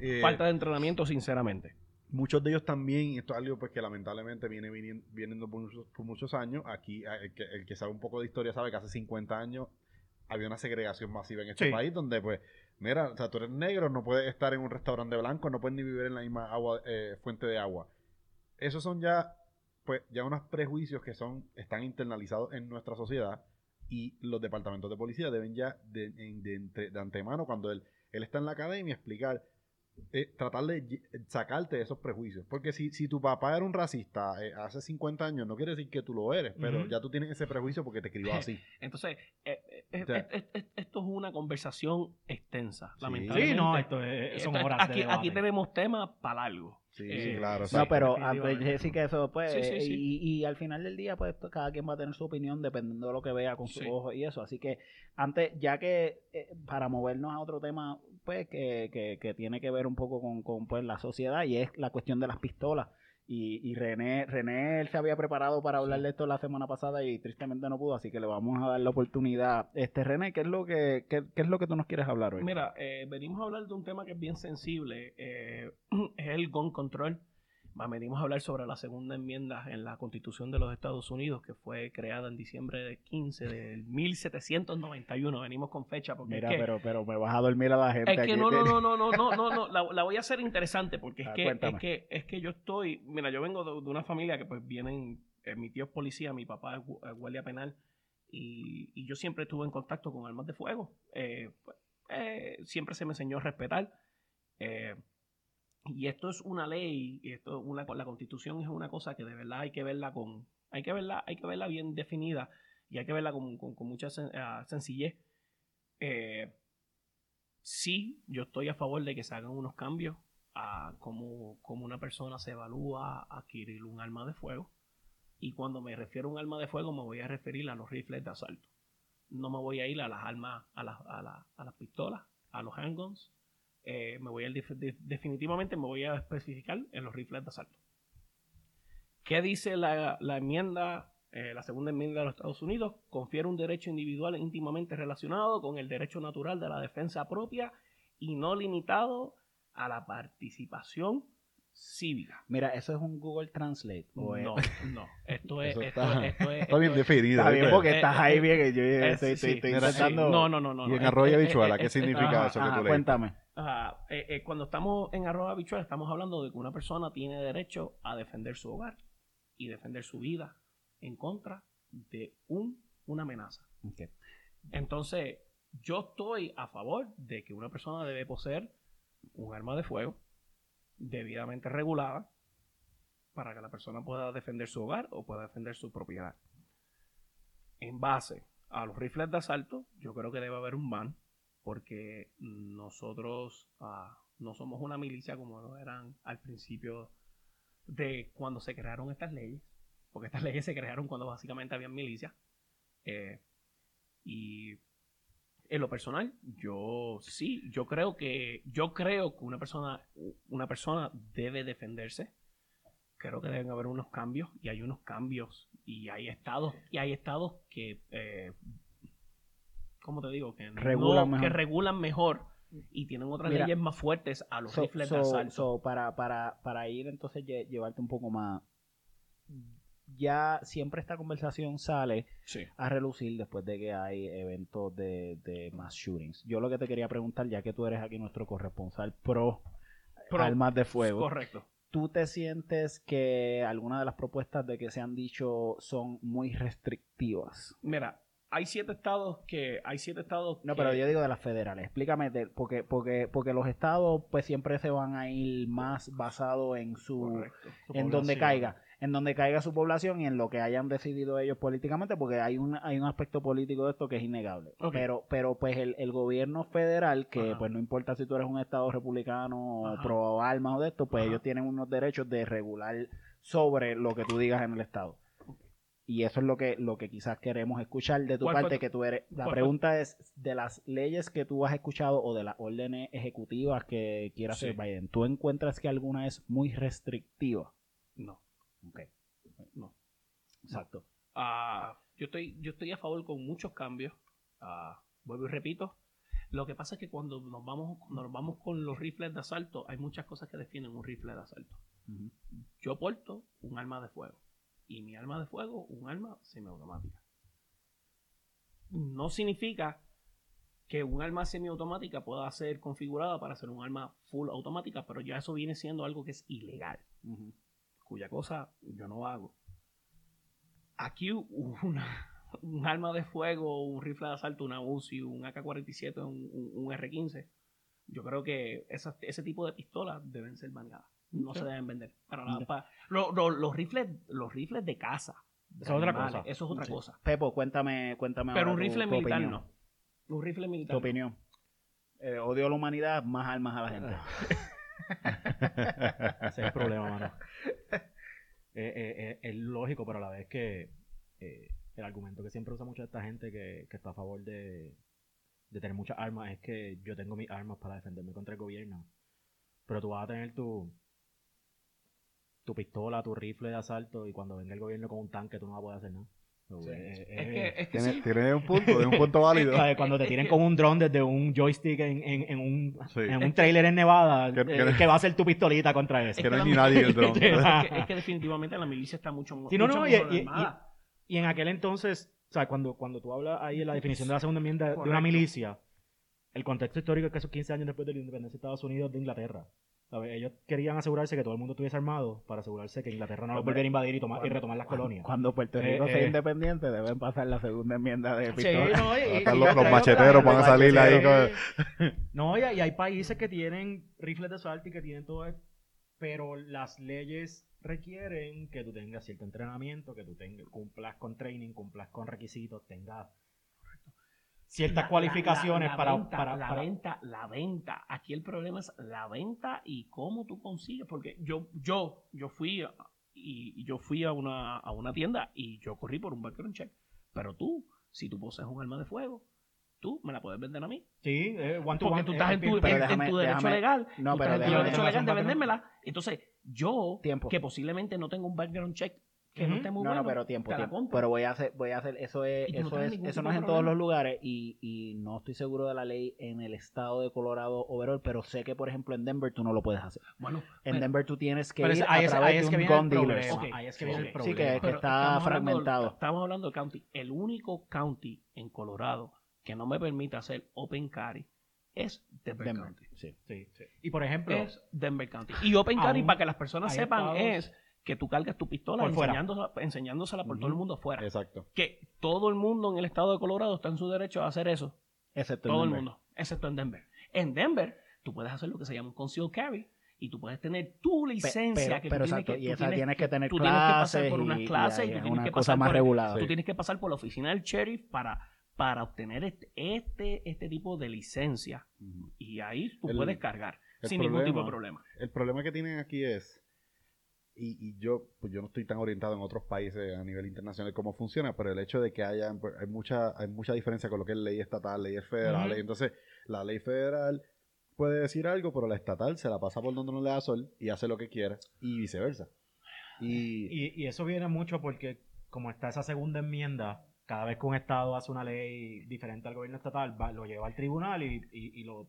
Eh, Falta de entrenamiento, sinceramente. muchos de ellos también, y esto es algo pues que lamentablemente viene viniendo, viniendo por, muchos, por muchos años, aquí eh, el que, el que sabe un poco de historia sabe que hace 50 años había una segregación masiva en este Sí. país donde pues, mira, o sea, tú eres negro, no puedes estar en un restaurante blanco, no puedes ni vivir en la misma agua, eh, fuente de agua. Esos son ya, pues, ya unos prejuicios que son, están internalizados en nuestra sociedad y los departamentos de policía deben ya de, de entre- de antemano, cuando él, él está en la academia, explicar eh, tratar de sacarte de esos prejuicios. Porque si, si tu papá era un racista eh, hace 50 años, no quiere decir que tú lo eres, pero ya tú tienes ese prejuicio porque te crió así. *laughs* Entonces, eh, O sea- esto es una conversación extensa, Sí. lamentablemente. Sí, no, esto es, son horas aquí, de debate. aquí tenemos temas para algo. Sí, Eh, sí, claro. No, pero sí que eso, pues, Sí, sí, sí. Y, y al final del día, pues, cada quien va a tener su opinión dependiendo de lo que vea con sus Sí. ojos y eso. Así que antes, ya que eh, para movernos a otro tema, pues, que, que, que tiene que ver un poco con, con, pues, la sociedad y es la cuestión de las pistolas. Y, y René, René él se había preparado para hablar de esto la semana pasada y tristemente no pudo, así que le vamos a dar la oportunidad. Este René, ¿qué es lo que, qué, qué es lo que tú nos quieres hablar hoy? Mira, eh, venimos a hablar de un tema que es bien sensible, eh, *clears throat* es el gun control. Más venimos a hablar sobre la segunda enmienda en la Constitución de los Estados Unidos, que fue creada en diciembre de 15 del 1791. Venimos con fecha porque. Mira, es que, pero, pero me vas a dormir a la gente. Es que aquí. no, no, no, no, no, no, no, no. La, la voy a hacer interesante porque es, ah, que, es, que, es que yo estoy. Mira, yo vengo de, de una familia que, pues, vienen. Eh, mi tío es policía, mi papá es, gu, guardia penal. Y, y, yo siempre estuve en contacto con armas de fuego. Eh, pues, eh, siempre se me enseñó a respetar. Eh, y esto es una ley, y esto una, la constitución es una cosa que de verdad hay que verla con, hay que verla, hay que verla bien definida y hay que verla con, con- con mucha ah, sencillez. Eh, sí, yo estoy a favor de que se hagan unos cambios a cómo, cómo una persona se evalúa a adquirir un arma de fuego. Y cuando me refiero a un arma de fuego, me voy a referir a los rifles de asalto. No me voy a ir a las armas, a las, a las, a las pistolas, handguns. Eh, me voy a def- de- definitivamente me voy a especificar en los rifles de asalto. ¿Qué dice la, la enmienda, eh, la segunda enmienda de los Estados Unidos? Confiere un derecho individual íntimamente relacionado con el derecho natural de la defensa propia y no limitado a la participación cívica. Mira, ¿eso es un Google Translate? ¿O es- No, no. Esto es, esto está- es, esto es, Está bien esto es- definido. Está bien porque estás eh, ahí eh, bien. Yo eh, estoy, intentando... No, no, no, no. Y no. en arroyo eh, ¿qué significa eso que tú leíste? cuéntame. Eh, eh, cuando estamos en arroba habichuela, estamos hablando de que una persona tiene derecho a defender su hogar y defender su vida en contra de un, una amenaza. Entonces, yo estoy a favor de que una persona debe poseer un arma de fuego debidamente regulada para que la persona pueda defender su hogar o pueda defender su propiedad. En base a los rifles de asalto, yo creo que debe haber un ban porque nosotros ah, no somos una milicia como lo eran al principio de cuando se crearon estas leyes, porque estas *laughs* leyes se crearon cuando básicamente había milicias. Eh, y en lo personal, yo sí, yo creo que yo creo que una persona una persona debe defenderse. Creo que deben haber unos cambios y hay unos cambios y hay estados y hay estados que eh, ¿cómo te digo? Que, no- Regulan que mejor. regulan mejor y tienen otras Mira, leyes más fuertes a los So- rifles so- de asalto. so, para, para, para ir entonces lle- llevarte un poco más. Ya siempre esta conversación sale sí. a relucir después de que hay eventos de, de mass shootings. Yo lo que te quería preguntar, ya que tú eres aquí nuestro corresponsal pro, Pro- armas de fuego, Correcto. ¿tú te sientes que algunas de las propuestas de que se han dicho son muy restrictivas? Mira, hay siete estados que hay siete estados No, que- pero yo digo de las federales. Explícame, de- porque, porque, porque los estados pues siempre se van a ir más basado en su, Correcto. en donde caiga, en donde caiga su población y en lo que hayan decidido ellos políticamente, porque hay un, hay un aspecto político de esto que es innegable. Pero, pero pues el, el gobierno federal, que Ajá. pues no importa si tú eres un estado republicano Ajá. o pro armas o de esto, pues Ajá. ellos tienen unos derechos de regular sobre lo que tú digas en el estado. Y eso es lo que, lo que quizás queremos escuchar de tu ¿Cuál fue parte, que tú eres. La fue- pregunta es, de las leyes que tú has escuchado o de las órdenes ejecutivas que quiera hacer Sí. Biden, ¿tú encuentras que alguna es muy restrictiva? No. Ok. No. Exacto. Ah, yo estoy yo estoy a favor con muchos cambios. Ah, vuelvo y repito. Lo que pasa es que cuando nos vamos cuando nos vamos con los rifles de asalto, hay muchas cosas que definen un rifle de asalto. Yo porto un arma de fuego y mi arma de fuego un arma semiautomática. No significa que un arma semiautomática pueda ser configurada para ser un arma full automática, pero ya eso viene siendo algo que es ilegal. Cuya cosa yo no hago. Aquí una, un arma de fuego, un rifle de asalto, una UCI, un AK-47, un, un- un R-15, yo creo que ese tipo de pistolas deben ser baneadas. No se deben vender. Para nada. Ok. Pa- lo- lo- los, rifles, los rifles de caza. de Eso es otra cosa. Eso es otra Sí. cosa. Pepo, cuéntame, cuéntame Pero ahora un tu- rifle tu militar opinión. no. Un rifle Tu militar. no. opinión. Eh, odio a la humanidad, más armas a la gente. *laughs* Ese es el problema, mano. *laughs* Eh, eh, eh, es lógico, pero a la vez que eh, el argumento que siempre usa mucha esta gente que, que está a favor de, de tener muchas armas es que yo tengo mis armas para defenderme contra el gobierno. Pero tú vas a tener tu, tu pistola, tu rifle de asalto y cuando venga el gobierno con un tanque tú no vas a poder hacer nada. So, Sí. eh, Es que, es que Tiene, sí. tiene un punto, tiene un punto *laughs* válido. Cuando te Es tiren con un dron desde un joystick en, en, en un, Sí. en un trailer en Nevada, *laughs* Que- eh, que- que va a ser tu pistolita contra eso. Es Que no hay ni nadie el dron. *laughs* es, que, es que definitivamente la milicia está mucho, Sí, no, mucho no, y- en aquel entonces, o sea, cuando, cuando tú hablas ahí en la definición de la segunda enmienda de una milicia, el contexto histórico es que esos 15 años después de la independencia de Estados Unidos de Inglaterra. ¿Sabes? Ellos querían asegurarse que todo el mundo estuviese armado para asegurarse que Inglaterra no los volviera a invadir y, tomar, y retomar las colonias. Cuando Puerto Rico Eh, sea eh. independiente, deben pasar la segunda enmienda de Sí, pistola. no, y- y- los- macheteros van a salir ahí. No, y, y hay países que tienen rifles de asalto y que tienen todo esto, pero las leyes requieren que tú tengas cierto entrenamiento, que tú tengas, cumplas con training, cumplas con requisitos, tengas ciertas La- cualificaciones la- la para, venta, para, la venta, la venta. Aquí el problema es la venta y cómo tú consigues, porque yo, yo, yo fui a- y, yo fui a una, a una tienda y yo corrí por un background check. Pero tú, si tú posees un arma de fuego, tú me la puedes vender a mí. Sí, eh, one Porque one, tú eh, estás en tu, en- tu derecho déjame- legal. No, pero estás en tu derecho legal de vendérmela. Entonces, yo, Tiempo. que posiblemente no tengo un background check que no esté muy No, bueno, no, pero tiempo, tiempo. compro. Pero voy a hacer, voy a hacer, eso es, no eso tienes es, eso no es en todos los lugares y, y no estoy seguro de la ley en el estado de Colorado overall, pero sé que por ejemplo en Denver tú no lo puedes hacer. Bueno, En pero- Denver tú tienes que Pero ir es- a es, través ahí de es que un viene el gun. Ok, Ahí es que viene el Sí, problema. que- pero está estamos hablando- fragmentado. estamos hablando del county. El único county en Colorado que no me permite hacer open carry es Denver, Denver, County. sí. Sí, sí. Y por ejemplo, Es Denver County. Y open carry, para que las personas sepan, estados- es que tú cargas tu pistola Por fuera. enseñándosela, enseñándosela por todo el mundo afuera. Exacto. Que todo el mundo en el estado de Colorado está en su derecho a hacer eso. Excepto en Todo el Denver. mundo, excepto en Denver. En Denver, tú puedes hacer lo que se llama un concealed carry y tú puedes tener tu licencia pero, que pero tú tienes exacto, que, y esa tienes que tener tú tienes que pasar clases por unas y- y clases y ahí tú es tienes una que cosa pasar más por- regulada. Tú tienes que pasar por la oficina del sheriff para, para obtener este, este, este tipo de licencia. Y ahí tú El- puedes cargar el sin ningún tipo de problema. El problema que tienen aquí es, y, y yo pues yo no estoy tan orientado en otros países a nivel internacional cómo funciona, pero el hecho de que haya pues, hay mucha hay mucha diferencia con lo que es ley estatal, leyes federales, Ujú. entonces la ley federal puede decir algo, pero la estatal se la pasa por donde no le da sol y hace lo que quiera y viceversa. Y, y, y eso viene mucho porque como está esa segunda enmienda, cada vez que un estado hace una ley diferente al gobierno estatal, va- lo lleva al tribunal y, y- y lo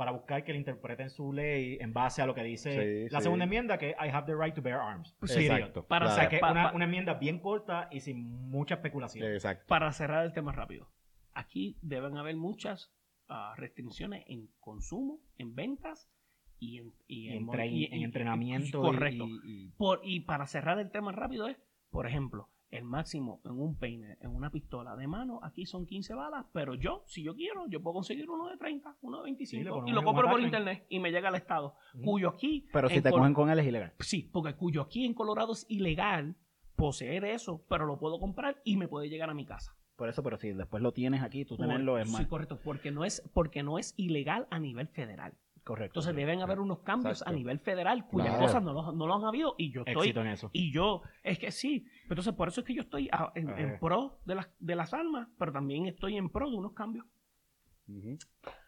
para buscar que le interpreten su ley en base a lo que dice Sí, la sí. segunda enmienda, que I have the right to bear arms. Sí, exacto. para O claro. sea, que Pa- una, pa- una enmienda bien corta y sin mucha especulación. Exacto. Para cerrar el tema rápido, aquí deben haber muchas ah, restricciones en consumo, en ventas y en, y Y en, mo- tra- y- en y- entrenamiento. y- correcto. y- y- Por, y para cerrar el tema rápido es, por ejemplo, el máximo en un peine, en una pistola de mano, aquí son 15 balas, pero yo, si yo quiero, yo puedo conseguir uno de 30, uno de 25 Sí, le ponemos y lo compro por internet y me llega al estado, cuyo aquí... Pero si te Col- cogen con él es ilegal. Sí, porque cuyo aquí en Colorado es ilegal poseer eso, pero lo puedo comprar y me puede llegar a mi casa. Por eso, pero si después lo tienes aquí, tú tenerlo es sí, más correcto, porque no es porque no es ilegal a nivel federal. Correcto. Entonces deben haber unos cambios Exacto. a nivel federal cuyas Claro. cosas no lo, no lo han habido y yo estoy éxito en eso. y yo es que sí. Entonces por eso es que yo estoy a- en, en Eh. pro de las de las armas, pero también estoy en pro de unos cambios.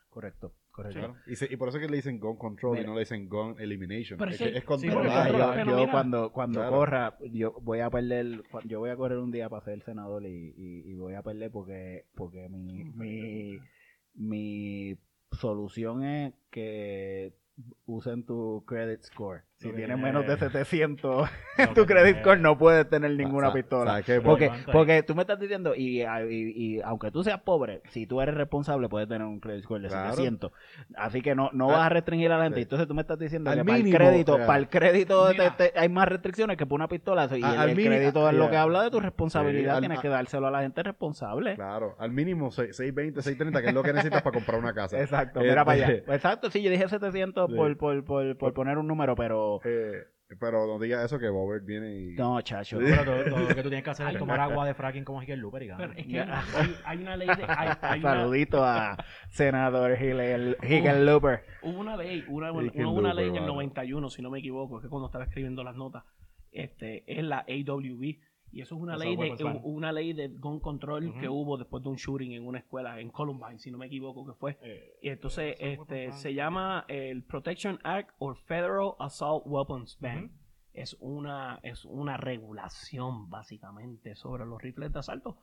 Correcto, correcto. Claro. Y, se- y por eso es que le dicen gun control Mira. y no le dicen gun elimination. Pero es, que es sí, Ah, yo, Pero yo mira. cuando, cuando Claro. corra, yo voy a perder, yo voy a correr un día para ser senador y, y- y voy a perder porque, porque mi, mi, mi solución es que usen tu credit score. Si tienes tiene- menos de 700 Lo en tu credit tiene- score no puedes tener ninguna Sa- pistola. Porque, porque tú me estás diciendo, y, y- y aunque tú seas pobre, si tú eres responsable, puedes tener un credit score de Claro. 700. Así que no, no Al- vas a restringir a la gente. sí. Entonces tú me estás diciendo Al que para el mínimo, crédito, para el crédito Mira. te- te- hay más restricciones que para una pistola. Y A- el, al el mínimo- crédito es lo que habla de tu responsabilidad. Sí, al- Tienes que dárselo a la gente responsable. Claro, al mínimo seis- 620, 630, que es lo que necesitas para comprar una casa. *laughs* Exacto, Este- mira para allá. Exacto, sí, yo dije 700 Sí. por, por, por, por poner un número, pero... Eh, pero no digas eso que Bobert viene y... No, chacho. Pero todo, todo lo que tú tienes que hacer es tomar agua de fracking como Hickel Looper y ganar. Pero es que hay, una- hay- una ley de hay, hay una, Saludito a senador Hickenlooper. hubo una ley, una, una loco, ley en el hermano. 91, si no me equivoco, que cuando estaba escribiendo las notas, este, es la AWB. Y eso es una ley de una ley de gun control que hubo después de un shooting en una escuela en Columbine, si no me equivoco que fue. Eh, Y entonces Assault este se llama el Protection Act or Federal Assault Weapons Ban. Es una es una regulación básicamente sobre los rifles de asalto,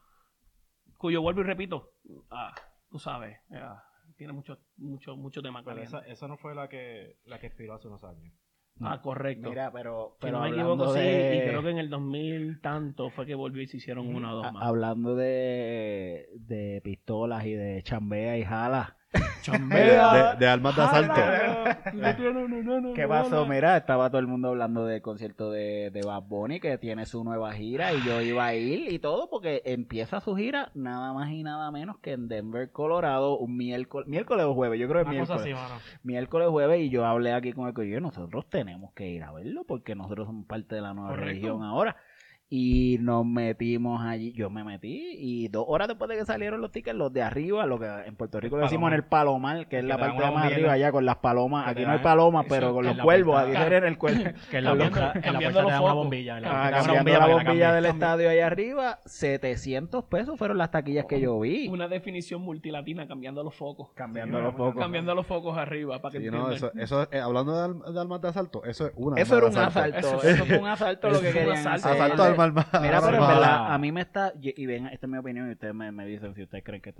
cuyo vuelvo y repito, ah, tú sabes, ah, tiene mucho mucho mucho tema Pero esa, esa no fue la que, la que expiró hace unos años. Ah, correcto. Mira, pero, si pero no me equivoco, sí, de- y creo que en el 2000 tanto fue que volvió y se hicieron una o dos más. hablando de, de pistolas y de chambea y jala. De, de- de armas de asalto. ¿Qué pasó? Mira, estaba todo el mundo hablando del concierto de, de Bad Bunny que tiene su nueva gira y yo iba a ir y todo porque empieza su gira nada más y nada menos que en Denver, Colorado, un miércoles, miércoles o jueves, yo creo que cosa miércoles. así, mano. Miércoles o jueves y yo hablé aquí con el colegio, nosotros tenemos que ir a verlo porque nosotros somos parte de la nueva Correcto. religión ahora. Y nos metimos allí. Yo me metí. Y dos horas después de que salieron los tickets, los de arriba, lo que en Puerto Rico le decimos en el palomar, que es Que la parte más arriba, allá con las palomas. Aquí no hay palomas, pero con los cuervos. Aquí puerta- sería en el cuervo. *laughs* Que en la Cambiando- puerta, en la puerta una bombilla. en la- Ah, cambiando bombilla la bombilla del estadio allá arriba, 700 pesos fueron las taquillas que yo vi. Una definición multilatina cambiando los focos. Cambiando Sí, los focos. Cambiando los focos arriba para que entiendan. eso, eso, eh, hablando de, armas de asalto, eso es una Eso era un asalto. Eso- fue un *laughs* asalto lo que querían asalto. Hacer. Asalto al arma Mira, pero en verdad, a mí me está. Y ven, esta es mi opinión y ustedes me, me dicen si ustedes creen que,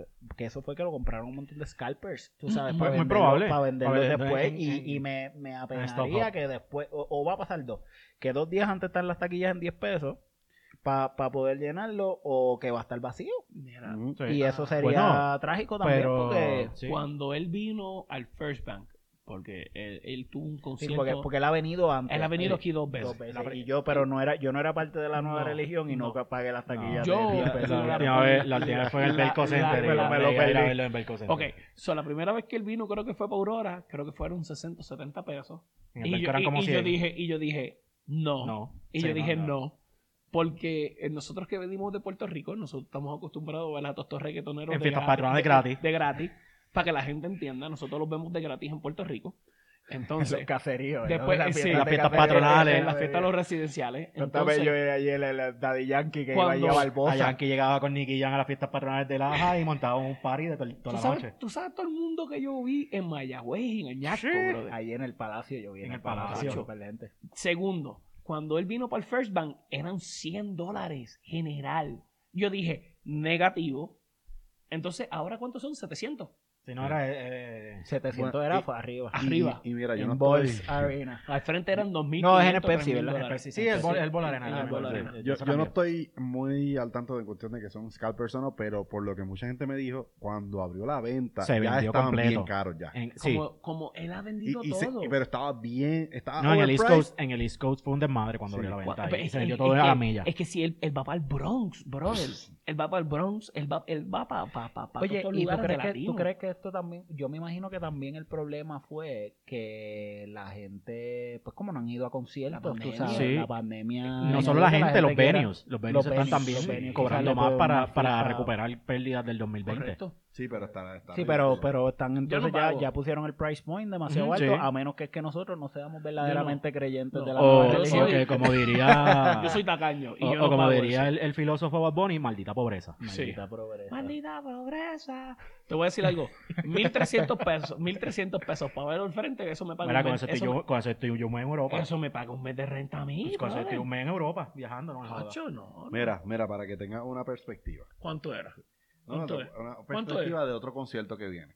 eso fue que lo compraron un montón de scalpers, tú sabes, Muy- para muy venderlo, probable. para venderlo después. en- y, en- y me, me apenaría que después, o, o va a pasar dos, que dos días antes están las taquillas en 10 pesos para poder llenarlo o que va a estar vacío. Mira. Sí. Y eso sería Bueno, trágico también Pero. porque, sí. cuando él vino al First Bank, porque él, él tuvo un sí, concierto. porque, porque él ha venido antes. él ha venido Sí. aquí dos veces. Dos veces. La- Y yo, pero no era, yo no era parte de la nueva No, religión y no, no. pagué las taquillas Yo- de 10 La, última vez, la última vez fue en el Belco Center. yo me lo ir a perdí. verlo en Belco Center. Ok, so la primera vez que él vino creo que fue para Aurora, creo que fueron 60 o 70 pesos. En el Y yo, eran y- como y yo 100. dije, y yo dije, no. No. Y Sí, yo dije, no, no. no. Porque eh, nosotros que venimos de Puerto Rico, nosotros estamos acostumbrados a ver a todos estos reggaetoneros En de fiestas gratis- patronales gratis. De gratis. Para que la gente entienda, nosotros los vemos de gratis en Puerto Rico. Entonces, Los caseríos. ¿no? después, Las sí, fiestas las fiestas patronales. en la fiesta de los residenciales. Entonces, yo ayer el, el Daddy Yankee que iba a Barbosa. Yankee llegaba con Nicky Jam a las fiestas patronales de Laja y montaba un party de to- ¿tú toda la sabes, noche. tú sabes todo el mundo que yo vi en Mayagüez y en Añasco, Sí. brother. Ahí en el palacio yo vi. En el Palacio. Super gente. Segundo, cuando él vino para el First Bank, eran 100 dólares general. Yo dije, negativo. Entonces, ¿ahora cuántos son? 700. Si no era. eh, 700 Bueno, era y- fue arriba. Y- Arriba. Y, mira, yo no en estoy... Arena. Al frente eran 2.000. No, es en el Pepsi, ¿verdad? dólares. sí, el Bol, el Bol Arena. Yo el acuerdo. Arena. Yo, Eso yo no estoy muy al tanto de cuestiones de que son scalpers o no, pero por lo que mucha gente me dijo, cuando abrió la venta, Se ya vendió estaban completo. bien caros ya. En- sí. Como, como él ha Y- vendido y se- todo. pero estaba bien, estaba No, en el, East. Coast, en el East Coast fue un desmadre cuando Sí. abrió la venta. Ahí. es- se vendió todo a que- la milla. Es que si él, él va para el Bronx, brother. *laughs* Él va para el Bronx, él va, él va para pa, pa, pa Oye, todos ¿y tú de crees, que, tú latinos. crees que esto también, yo me imagino que también el problema fue que la gente, pues como no han ido a conciertos, tú pandemia. sabes, Sí. la pandemia. No solo la gente, los venues. Los venues los están venues, también cobrando más para, para recuperar pérdidas del 2020. Correcto. Sí, pero está, está Sí, pero, pero están entonces ya, ya pusieron el price point demasiado alto, sí. a menos que es que nosotros no seamos verdaderamente creyentes No. de la O, nueva religión. como diría... *laughs* Yo soy tacaño. Y o, yo o no como diría el, el filósofo Bad Bunny, maldita pobreza. Maldita pobreza. Maldita pobreza. Te voy a decir algo. 1.300 pesos. 1.300 pesos para verlo al frente. Eso me paga Mira, un con mes. eso, estoy eso, yo, con eso estoy yo un mes en Europa. me, eso me paga un mes de renta a mí. Pues con eso estoy un mes en Europa viajando. No me no. no. Mira, mira, para que tengas una perspectiva. ¿Cuánto era? No, ¿Cuánto no, es? una ¿Cuánto perspectiva de otro concierto que viene.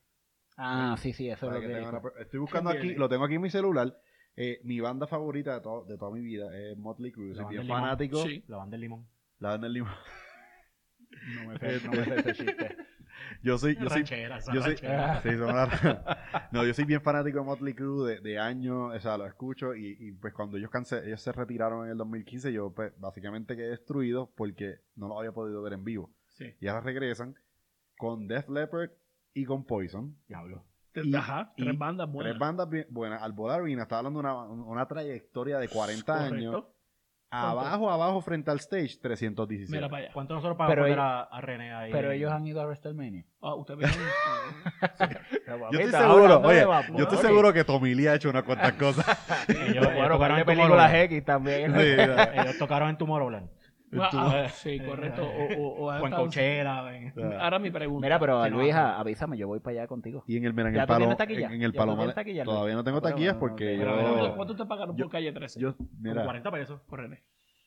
Ah, sí, sí, eso es lo que una Estoy buscando ¿Qué aquí, viene? lo tengo aquí en mi celular. Eh, mi banda favorita de, to- de toda mi vida es Motley Crue. La Soy banda bien del limón. fanático. Sí. La banda del limón. La banda del limón. No me *laughs* sé, no me sé ese chiste. Yo soy, yo soy, yo soy, *laughs* sí, no, yo soy bien fanático de Motley Crue de, de años, o sea, lo escucho y, y, pues cuando ellos, canse- ellos se retiraron en el 2015, yo pues, básicamente quedé destruido porque no los había podido ver en vivo. Sí. Y ahora regresan con Def Leppard y con Poison. Diablo. Y- Ajá. y Tres bandas buenas. Tres bandas bien buenas. Al volar vino, está hablando de una, una trayectoria de 40 años. Correcto. Abajo, abajo, frente al stage, 317. Mira para allá. ¿Cuánto nosotros pagamos Pero ellos- a, a René ahí? Pero ellos han ido a WrestleMania. Ah, usted ve. *laughs* Yo estoy seguro, oye, yo estoy seguro que Tommy Lee ha hecho unas cuantas *laughs* cosas. *laughs* Ellos, ellos Bueno, tocaron en películas. X también. Ellos tocaron en Tomorrowland. Ah, ah, sí, correcto. O, o, o O en en- Ahora mi pregunta. Mira, pero Luis, no. avísame, yo voy para allá contigo. Y en el, mira, en ¿Ya el palo, en, el ¿Ya tú Palomar- todavía no tengo Ah, taquillas bueno, porque yo, ¿cuánto, te pagaron yo- por calle 13? yo, Como mira, 40 pesos. por René.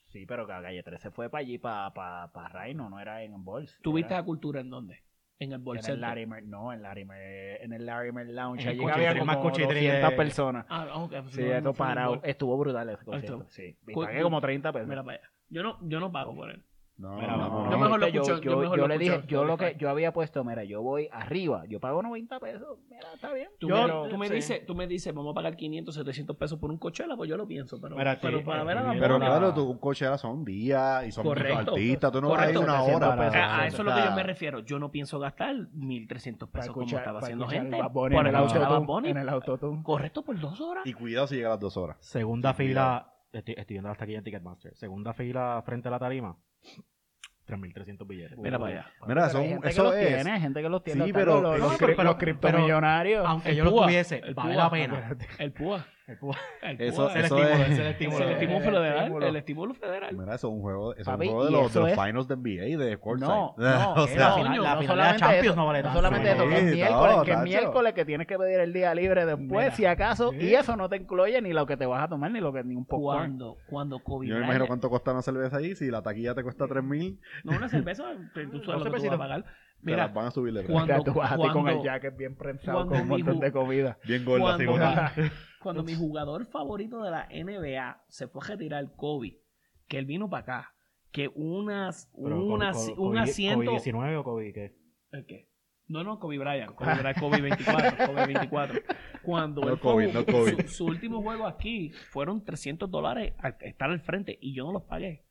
Sí, pero Calle 13 fue para allí, para pa, pa Reino, no era en Balls. ¿Tuviste Era a cultura en dónde? En el en el. Larimer, no, en Larimer, en el Larimer Lounge. En el Allí había más como cuchitri 200 de- personas. Ah, ok. Sí, esto parado. Estuvo brutal ese concierto. Sí. Y pagué como 30 pesos. Mira para allá. Yo no, yo no pago por él. no, Mira, no, Yo mejor lo Yo- escucho, yo, yo mejor yo lo le dije, yo lo que yo había puesto, mira, yo voy arriba, yo pago 90 pesos, mira, está bien. Tú, Yo- me, tú me sí. dices, tú me dices, vamos a pagar 500, 700 pesos por un Coachella, pues yo lo pienso, pero, Mira, pero sí, para ver a la Pero Bunny- claro, tú, un coche ahora son días y son Correcto. artistas. Tú no vas a ir una 700 hora. pesos. a, a eso es lo que yo me refiero. Yo no pienso gastar 1.300 para pesos como estaba haciendo gente. Por el el escuchar a Bad autotune, Bunny. en el autotune. Correcto, por dos horas. Y cuidado si llega a las dos horas. Segunda fila estoy, estoy viendo hasta aquí en Ticketmaster. Segunda fila frente a la tarima. 3.300 billetes. Mira para allá. Mira, hay gente eso que los es. tiene, gente que los tiene. Sí, pero- los, los, no, pero- los criptomillonarios. Aunque yo lo púa, tuviese, el vale púa. la pena. El PUA. El púa. *laughs* El Eso- PUA. Es el estímulo, es- es el Es estímulo. el estímulo federal. El estímulo federal. Mira, eso es un juego, eso es Papi, un juego de y los, de los es- finals de NBA de Courtside. No, *laughs* no, o sea, la final- la no final de solamente Champions eso, no vale no tanto. solamente eso, que es miércoles, no, que es miércoles que tienes que pedir el día libre después, Mira, si acaso, sí. y eso no te incluye ni lo que te vas a tomar, ni lo que ni un popcorn. Cuando, cuando Kobe Yo me imagino cuánto cuesta una cerveza ahí. Si la taquilla te cuesta 3000, No, una cerveza, tú *laughs* sabes lo que tú vas a pagar. Mira, las van a subir de precio. cuando- tú vas a ti con el jacket bien prensado con un montón de comida. Bien gorda, así, cuando, mi, jugador favorito de la NBA se fue a retirar Kobe, que él vino para acá, que unas, Pero, una- co- co- un COVID- asiento... COVID-19 o COVID, ¿qué? ¿El qué? No, no, Kobe Bryant. Kobe *laughs* Bryant, Kobe 24. Kobe 24. Cuando No él fue- COVID, no COVID. Su, su último juego aquí fueron 300 dólares al estar al frente y yo no los pagué.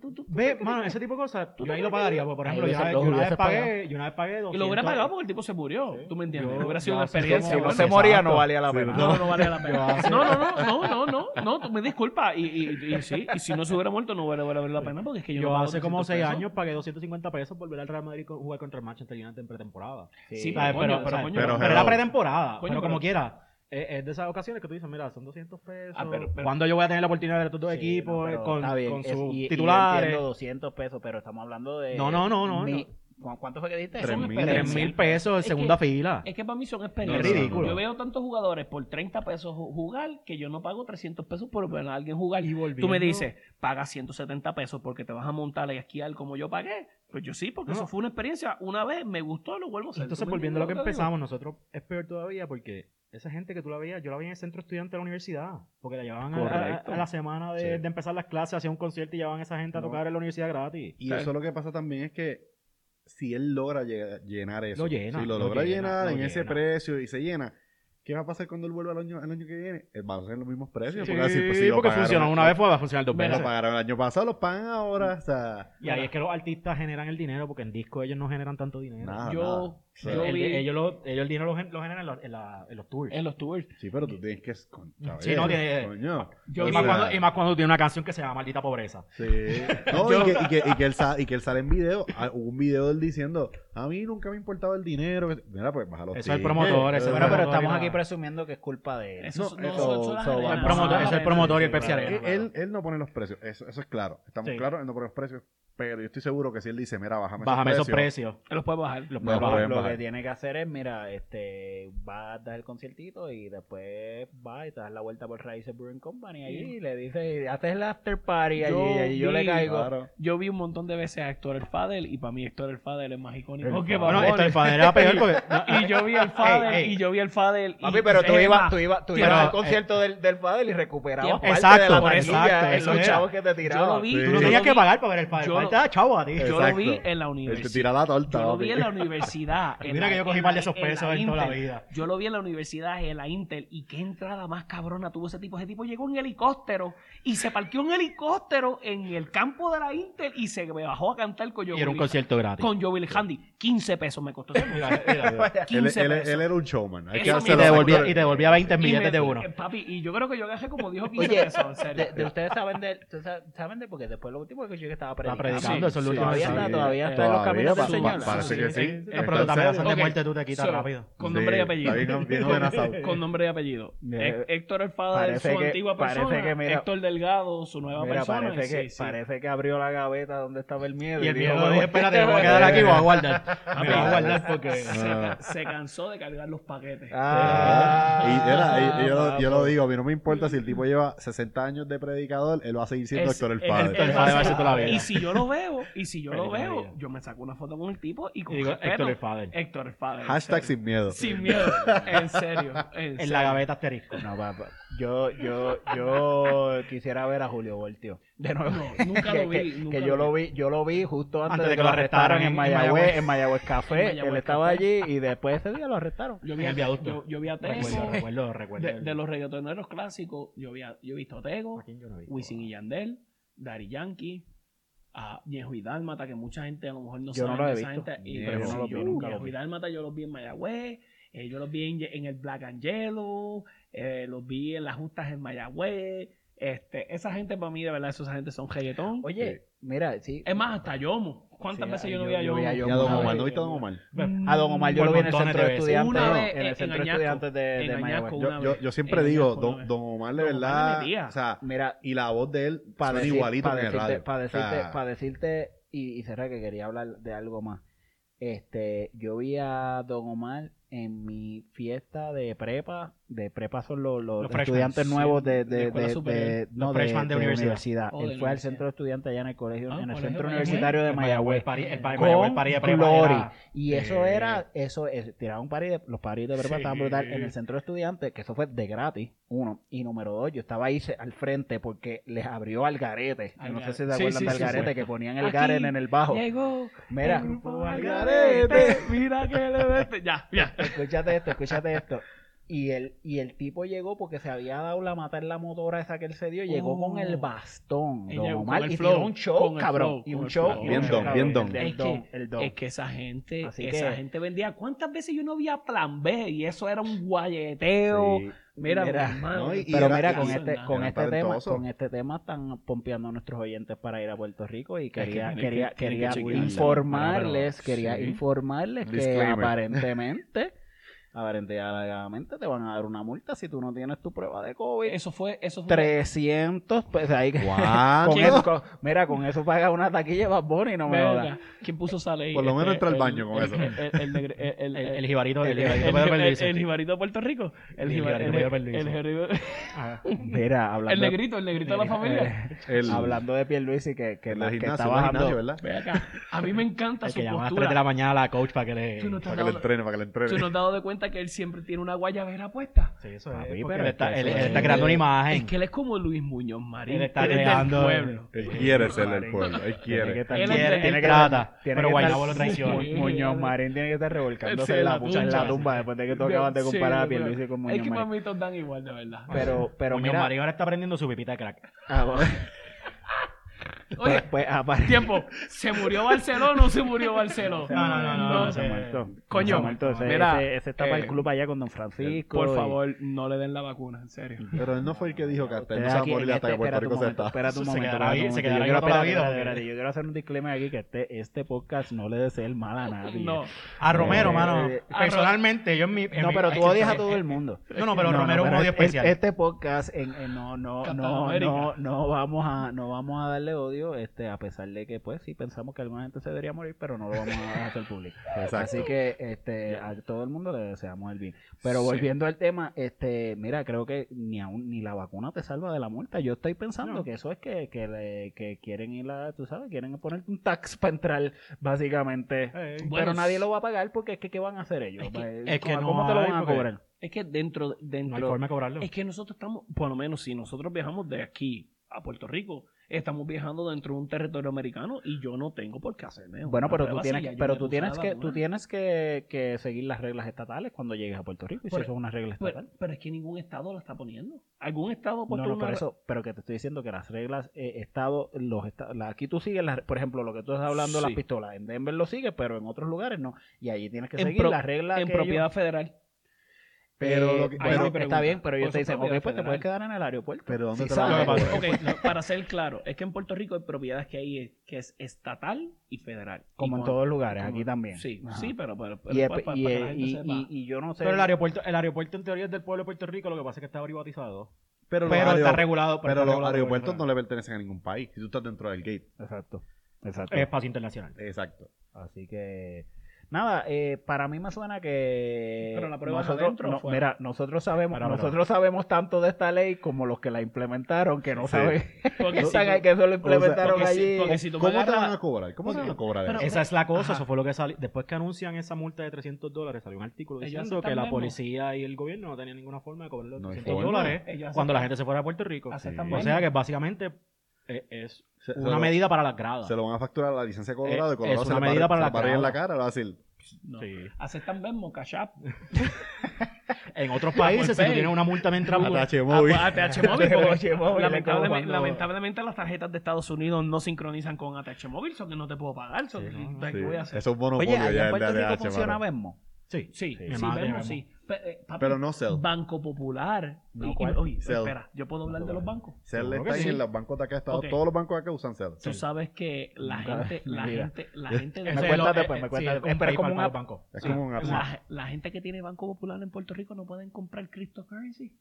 Tú tú- Ve, mano, ese tipo de cosas, ¿Tú yo ahí lo pagaría. porque, Por ejemplo, yo yo una vez pagué, yo una vez pagué Y lo hubiera 200. pagado porque el tipo se murió. Sí. ¿Tú me entiendes? Yo- hubiera sido una experiencia. Si no se moría, no valía la Sí, pena. No, no valía la Yo pena. hace- No, no, no, no, no, no, no, tú me disculpas. Y, y, y sí, y si no se hubiera muerto, no hubiera valido la pena porque es que yo, Yo, no pago hace como 300 6 pesos. años pagué 250 pesos por ver al Real Madrid jugar contra el Manchester United en pretemporada. Sí, pero era pretemporada. Coño, pero como quiera. Es, es de esas ocasiones que tú dices, mira, son 200 pesos. Ah, pero- pero- ¿Cuándo yo voy a tener la oportunidad de ver a estos dos Sí, equipos no, con, bien, con es- sus y- y yo titulares? entiendo 200 pesos, pero estamos hablando de... No, no, no, no, mi- ¿cu- ¿Cuánto fue que diste? Tres Son mil. Pesos en Es segunda que- fila. Es que para mí son experiencias. no, ridículo. Yo veo tantos jugadores por 30 pesos ju- jugar que yo no pago 300 pesos por ver a alguien jugar. Y Tú volviendo- me dices, paga 170 pesos porque te vas a montar y esquiar como yo pagué. Pues yo sí, porque No. eso fue una experiencia. Una vez me gustó, lo vuelvo a hacer. Entonces, ¿Tú volviendo a lo que empezamos, nosotros es peor todavía porque esa gente que tú la veías, yo la veía en el centro estudiante de la universidad, porque la llevaban a, la semana de, Sí. de empezar las clases, hacían un concierto y llevaban a esa gente a No. tocar en la universidad gratis. Y eso lo que pasa también es que si él logra lle- llenar eso, Lo llena, si lo, lo logra llena, llenar lo en ese precio y se llena, ¿qué va a pasar cuando él vuelva el año, el año que viene? Él va a ser los mismos precios. Sí, porque así, pues, si lo porque funcionó una vez, pues va a funcionar dos Mira, Lo veces. pagaron el año pasado, los pagan ahora. O sea, Y ahí es que los artistas generan el dinero, porque en disco ellos no generan tanto dinero. nada. Yo, nada. Sí, el- ellos, lo- ellos el dinero lo, lo generan en, los- en la- en los tours. en los tours. Sí, pero tú tienes que. concha, Sí, no, tiene- coño. Yo y, más sea, cuando, y más cuando tiene una canción que se llama Maldita Pobreza. Sí. *laughs* No, y, que, y, que, y, que él sa- y que él sale en video. Hubo un video de él diciendo: A mí nunca me importaba el dinero. Mira, pues baja los Eso es el promotor, ese Bueno, pero estamos aquí presumiendo que es culpa de él. Eso, No, El promotor, es el promotor y el Pepsi. Arena. Él, él, no pone los precios, eso, eso es claro. Estamos claros, él no pone los precios. Pero yo estoy seguro que si él dice, mira, bájame, Bájame esos precios. Él los puede bajar. Los No, lo bajar. lo bajar. que tiene que hacer es, mira, este, va a dar el conciertito y después va y te das la vuelta por Raíces Brewing Company allí y le dice, haces el after party allí Yo y yo le caigo. Claro. Yo vi un montón de veces a Héctor el Fadel y para mí Héctor el Fadel es más icónico El que Bueno, esto el Fadel era peor porque... *laughs* Y yo vi al Fadel Ey, ey. y yo vi al Fadel. y- Papi, pero tú ibas, tú ibas, tú ibas al eh, concierto del, del Fadel y recuperabas parte Exacto, de la por taquilla exacto, en los chavos que te Yo tiraban. lo vi. Tú yo no lo tenías que pagar para ver el Fadel. Da chavo a ti. Yo lo vi en la Él te universidad. tira la torta. Yo lo vi en la universidad. *laughs* en Mira la- que yo cogí la- de esos en la pesos en toda la vida. Yo lo vi en la universidad, en la Intel, y qué entrada más cabrona tuvo ese tipo. Ese tipo llegó en helicóptero y se parqueó en helicóptero en el campo de la Intel y se bajó a cantar con Joe Y era un concierto gratis. con Joe Handy. 15 pesos me costó. ese Mira, mira. Él, 15 él- pesos. él era un showman. Hay que Eso Y te devolvía, y te devolvía 20 Y me- billetes de uno. eh, Papi, y yo creo que yo gajé como dijo 15 Oye, pesos, en serio. de, de ustedes saben de, saben de porque después lo último que yo que estaba predicando. Predicando, eso es lo Sí, último todavía está, todavía está en los caminos del pa- Señor. pa- parece que sí. No, pero tu amenazas de muerte tú te quitas rápido. *laughs* Con nombre y apellido. Con nombre y apellido. Hé- Héctor parece su antigua persona. Héctor Delgado, su nueva persona. parece que, abrió la gaveta donde estaba el miedo. Y el dijo, miedo "Bueno, dijo, espérate, me voy a *laughs* quedar aquí y voy a guardar. *laughs* Me voy a guardar porque... Se, Ah. se cansó de cargar los paquetes. Ah, Y, era- y- yo, lo- yo lo papo. digo, a mí no me importa si el tipo lleva 60 años de predicador, él va a seguir siendo Es- Héctor el es- padre. Héctor el Fadel va a ser toda la vida. Y si yo lo veo, y si yo lo veo, yo me saco una foto con el tipo y con Y digo, respeto, Héctor el Fadel. Héctor el Fadel. en Hashtag serio. sin miedo. Sin miedo. En serio. *laughs* En, En serio. la gaveta asterisco. No, papá. Yo, yo, yo quisiera ver a Julio Voltio. De nuevo. No, nunca que, lo vi. que- nunca que yo lo vi, yo lo vi justo antes, de que lo arrestaran en Mayagüez, en Mayagüez Café. En Mayagüez Él estaba Café. allí y después ese día lo arrestaron. Yo vi, el viaducto. yo, yo vi a Tego. Recuerdo, recuerdo, recuerdo. De, de los reggaetoneros clásicos, yo, vi a- yo he visto a Tego. Wisin y Yandel, Daddy Yankee, a Ñejo y Dálmata, que mucha gente a lo mejor no Yo no sabe. lo he esa visto. gente- y- pero Yo no sí, lo vi, yo- nunca y vi. Dálmata yo los vi en Mayagüez, eh, yo los vi en, en el Black and Yellow, eh, los vi en las justas en Mayagüez, Este, esa gente para mí, de verdad, esa gente son reggaetón. Oye, mira, sí. Es más, hasta Yomo. ¿Cuántas Sí, veces yo no vi a yo Yomo? vi a Y Yomo a Don Omar. ¿no viste a Don Omar? A Don Omar yo lo vi en el centro de estudiantes. Una vez en el en centro de estudiantes de, Mayagüez. Yo, siempre En digo, Don, Omar de verdad, o sea, Mira, y la voz de él para igualito en el decirte, radio. para O decirte, sea, para decirte y, y cerrar que quería hablar de algo más. Este, yo vi a Don Omar en mi fiesta de prepa, de prepa son los, los Los freshmen, estudiantes sí, nuevos de, de de, de- superior. de- no, Los de, freshmen de de universidad. Oh, Él de fue al centro de estudiantes allá en el colegio, Ah, en el colegio centro universitario de Mayagüez. El Mayagüez prepa Y eso Eh. era, eso es, tirar un party de, los paris de prepa Sí. estaban brutal en el centro de estudiantes, que eso fue de gratis, uno. Y número dos, yo estaba ahí al frente porque les abrió Algarete. Yo no sé si se acuerdan sí, de sí, Algarete, sí. que ponían el Garen en el bajo. Llegó. Mira. Mira que le vete. Ya, ya. Escúchate esto, escúchate esto. Y el, y el tipo llegó porque se había dado la mata en la motora esa que él se dio. Llegó Oh. con el bastón, Y don llegó Omar, con el y flow, tiró un show, con el cabrón. flow, y un show. Bien don, bien don. El Es don, que, el don. es que esa gente, Así esa que- gente vendía. ¿Cuántas veces yo no vi a Plan B? Y eso era un guayeteo. sí. Mira, no, y- Pero mira, con este, nada. con este tema, con este tema están pompeando a nuestros oyentes para ir a Puerto Rico y que quería, quería, que- tienen que quería informarles, quería sí. informarles que Disclaimer. aparentemente, *laughs* aparentemente te van a dar una multa si tú no tienes tu prueba de COVID. Eso fue, eso fue. 300 pesos. Ahí, *laughs* con eso- con- mira, con eso paga una taquilla Bad Bunny, no me jodas. ¿Quién puso esa ley? Por lo menos entra al el- baño con el- eso. El, el, el, el, El, el, el jibarito, el, el- jibarito el- el- el de Puerto Rico. El, El jibar- jibarito el- el- *laughs* el Ajá. Mira, el hablando, negrito, el negrito de la familia. El, hablando de Pierluisi que, que, el la- que está el bajando. A mí me encanta El su que llama a las 3 de la postura. mañana a la coach para que le... Para que le entrene, para que le tú no entrene. te has dado de cuenta que él siempre tiene una guayabera puesta. Sí, eso Papi, es. pero porque él es está, que él, eso él es- está creando una imagen. Es que él es como Luis Muñoz Marín. Él está él es del creando- pueblo. Él quiere ser del pueblo, él Tiene que quiere. estar- Él quiere, tiene que- trata, tiene pero que Guaynabo lo traiciona. Sí. Muñoz Marín tiene que estar revolcándose Sí, en la, pucha, en la tumba. después de que tú acabas de Sí, comparar a pero- Pierluisi con Es Muñoz que Marín. mamitos dan igual, de verdad. Pero, pero Muñoz mira, Marín ahora está aprendiendo su pipita de crack. ah, bueno, *laughs* Oye, pues, pues, aparte- tiempo. ¿Se murió Barcelona o no se murió Barcelona? No, no, no, no, no, se eh, muerto. coño, Se muerto. Ese, mira, ese, ese está para el eh, club allá con Don Francisco. Por y- favor, no le den la vacuna, en serio. Pero él no fue el que dijo que hasta él no se va a morir hasta que este- Puerto espérate Rico se momento, está. Espérate un se momento. se quedará Yo ahí quiero- toda la vida, Yo quiero hacer un disclaimer aquí que este, este podcast no le desea el mal a nadie. No. A Romero, Eh, mano. eh, Personalmente, yo en mi. en No, pero tú que odias a todo eh, el mundo. No, no, pero Romero es un odio es- especial. Este podcast no, no, no, no, no vamos a, no vamos a darle odio, este, a pesar de que pues sí pensamos que alguna gente se debería morir, pero no lo vamos a hacer público. *laughs* Exacto. Así que este, a todo el mundo le deseamos el bien. Pero Sí. volviendo al tema, este, mira, creo que ni aún ni la vacuna te salva de la muerte. Yo estoy pensando No. que eso es que, que, le- que quieren ir a, tú sabes, quieren ponerte un tax *laughs* para entrar, básicamente. Eh, Bueno, pero nadie lo va a pagar porque es que ¿qué van a hacer ellos? Es que- Pues, es que ¿Cómo, no cómo te lo van a cobrar? Es que dentro, no hay dentro, forma de cobrarlo. es que nosotros estamos, por lo menos si nosotros viajamos de aquí a Puerto Rico, estamos viajando dentro de un territorio americano y yo no tengo por qué hacerme. Bueno, pero tú tienes, pero tú tienes la que, tú tienes que, que seguir las reglas estatales cuando llegues a Puerto Rico. Y si Pero- eso es una regla Pero, estatal. pero es que ningún estado lo está poniendo. ¿Algún estado ha No, no, una por eso, pero que te estoy diciendo que las reglas, eh, estado, los esta- la- aquí tú sigues, las, por ejemplo, lo que tú estás hablando de Sí. las pistolas, en Denver lo sigues, pero en otros lugares no. Y allí tienes que En seguir pro- las reglas en propiedad ellos- federal? Pero Eh, lo que- bueno, está bien, pero ellos te dicen, ok, pues te puedes quedar en el aeropuerto. Pero ¿dónde Sí, te la sabes. van a cobrar? Ok, no, para ser claro, es que en Puerto Rico hay propiedades que hay eh, que es estatal y federal. Como Y en cuando- todos lugares, como- aquí también. Sí, Ajá. sí, pero, pero, pero, Y, es- para, y- para que la gente y- sepa. y- y yo no sé. Pero el aeropuerto, el aeropuerto en teoría es del pueblo de Puerto Rico, lo que pasa es que está privatizado. Pero, Pero, está regulado. pero está los regulado aeropuertos no le pertenecen a ningún país. Si tú estás dentro del gate. Exacto. Exacto. Es espacio internacional. Exacto. Así que nada, eh, para mí me suena que Pero la prueba nosotros, adentro o no, mira, nosotros sabemos, Pero, nosotros sabemos tanto de esta ley como los que la implementaron, que no Sí. saben *laughs* Porque *laughs* que, si tú- que eso lo implementaron porque si- allí. si ¿Cómo te agarras- van a cobrar? ¿Cómo te van a cobrar Pero- eso? Esa es la cosa, Ajá. eso fue lo que salió. Después que anuncian esa multa de 300 dólares, salió un artículo diciendo que la policía y el gobierno no tenían ninguna forma de cobrar los No hay 300 forma. dólares cuando la gente se fuera a Puerto Rico. O sea que básicamente eh, es Se- se una lo- medida para las gradas. Se lo van a facturar a la licencia de Colorado y Colorado es se una le a- medida para se le la en la cara, va a decir, No. Sí. Aceptan Venmo, Cash App. *laughs* En otros países, si tú tienes una multa mientras ATH móvil. ATH móvil. porque *laughs* ATH móvil, lamentablemente, las tarjetas de Estados Unidos no sincronizan con ATH móvil, eso que no te puedo pagar. Sí, no, Sí. Eso es monopolio Oye, ya en el de ATH, funciona. Venmo. Sí, Sí, sí, Venmo. sí. Eh, papi, Pero no Cell. Banco Popular. No, Y- oye, Cell. espera, ¿yo puedo hablar de los bancos? Cell está ahí sí. en los bancos de acá de Estados Ok. Todos los bancos de acá usan Cell. Tú sabes que la Nunca- gente, la mira. gente, la *laughs* gente de Me cuentas después, me eh, cuentas sí, después. Pero es como un para app. los bancos. Es Sí. como un app. la, la gente que tiene Banco Popular en Puerto Rico no pueden comprar cryptocurrency.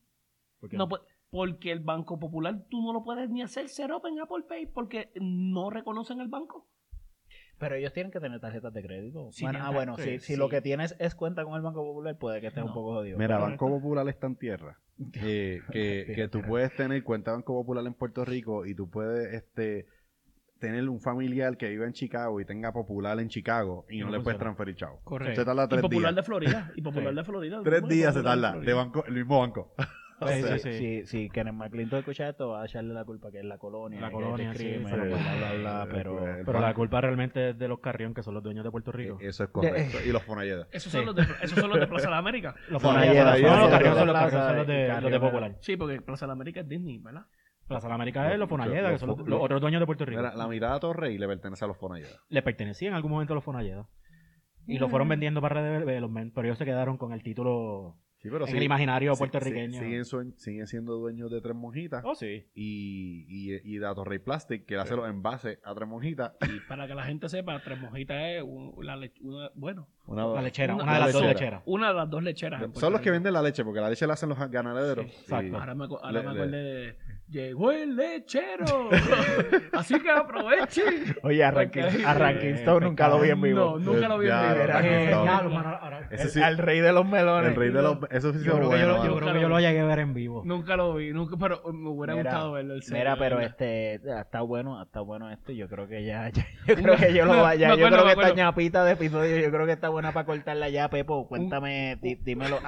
Porque No, porque el Banco Popular tú no lo puedes ni hacer setup en Apple Pay porque no reconocen el banco. Pero ellos tienen que tener tarjetas de crédito. Sí, bueno, ah, bueno, sí, si, lo que tienes es cuenta con el Banco Popular, puede que estés No. un poco jodido. Mira, Pero- Banco Popular está en tierra. *laughs* eh, que, que tú puedes tener cuenta de Banco Popular en Puerto Rico y tú puedes este tener un familiar que vive en Chicago y tenga Popular en Chicago y Y no, no le puedes funciona. transferir chavo. Correcto. Se tarda Y tres Popular días. de Florida. Y *laughs* Popular Sí. de Florida. Tres días se de tarda. Florida. De banco, el mismo banco. Sí, sea, sí, sí. Si, si Kenneth McClinton escucha esto, va a echarle la culpa que es la colonia. La colonia, es sí, crimen, sí. bla, bla, bla, pero... Pues, Pero la culpa realmente es de los Carrión, que son los dueños de Puerto Rico. Eh, Eso es correcto. *laughs* Y los Fonalleda. Esos, Sí. son los de, esos son los de Plaza de la América. *laughs* Los Fonalleda, no, los Carrión son los, de, los de. Popular. Sí, porque Plaza de la América es Disney, ¿verdad? Plaza de la América es los Fonalleda, que son los, otros dueños de Puerto Rico. Mira, la mirada a Torrey le pertenece a los Fonalleda. Le pertenecía en algún momento a los Fonalleda. Y lo fueron vendiendo para Red Development, pero ellos se quedaron con el título Sí, pero en sí- el imaginario sí- puertorriqueño. sí- siguen, siguen siendo dueños de Tres Monjitas. Oh, sí. Y, y, y de Torrey Plastic, que hace los envases a Tres Monjitas. Y para que la gente sepa, Tres Mojitas es un- la lech- una, bueno, Una, La lechera, Una- una, de la las dos lechera. lecheras. una de las dos lecheras. Son los que venden la leche, porque la leche la hacen los ganaderos. Sí, exacto. Ahora me, ahora Le- me le- acordé de. Llegó el lechero. *laughs* Así que aproveche. Oye, a Rankin, a Rankin Stone nunca lo vi en vivo. No, nunca lo vi en vivo. Eh, El- sí, al rey de los melones. el rey de los... Eso sí Yo creo que yo, bueno, lo- yo mano. creo que yo lo llegué a ver en vivo. Nunca lo vi, nunca, pero me hubiera Mira, gustado verlo. el Mira, pero este está bueno, está bueno esto. Yo creo que ya, ya- *laughs* yo creo que yo lo vaya. Me Yo creo que esta ñapita de episodio, yo creo que está buena para cortarla ya, Pepo. Cuéntame, dímelo.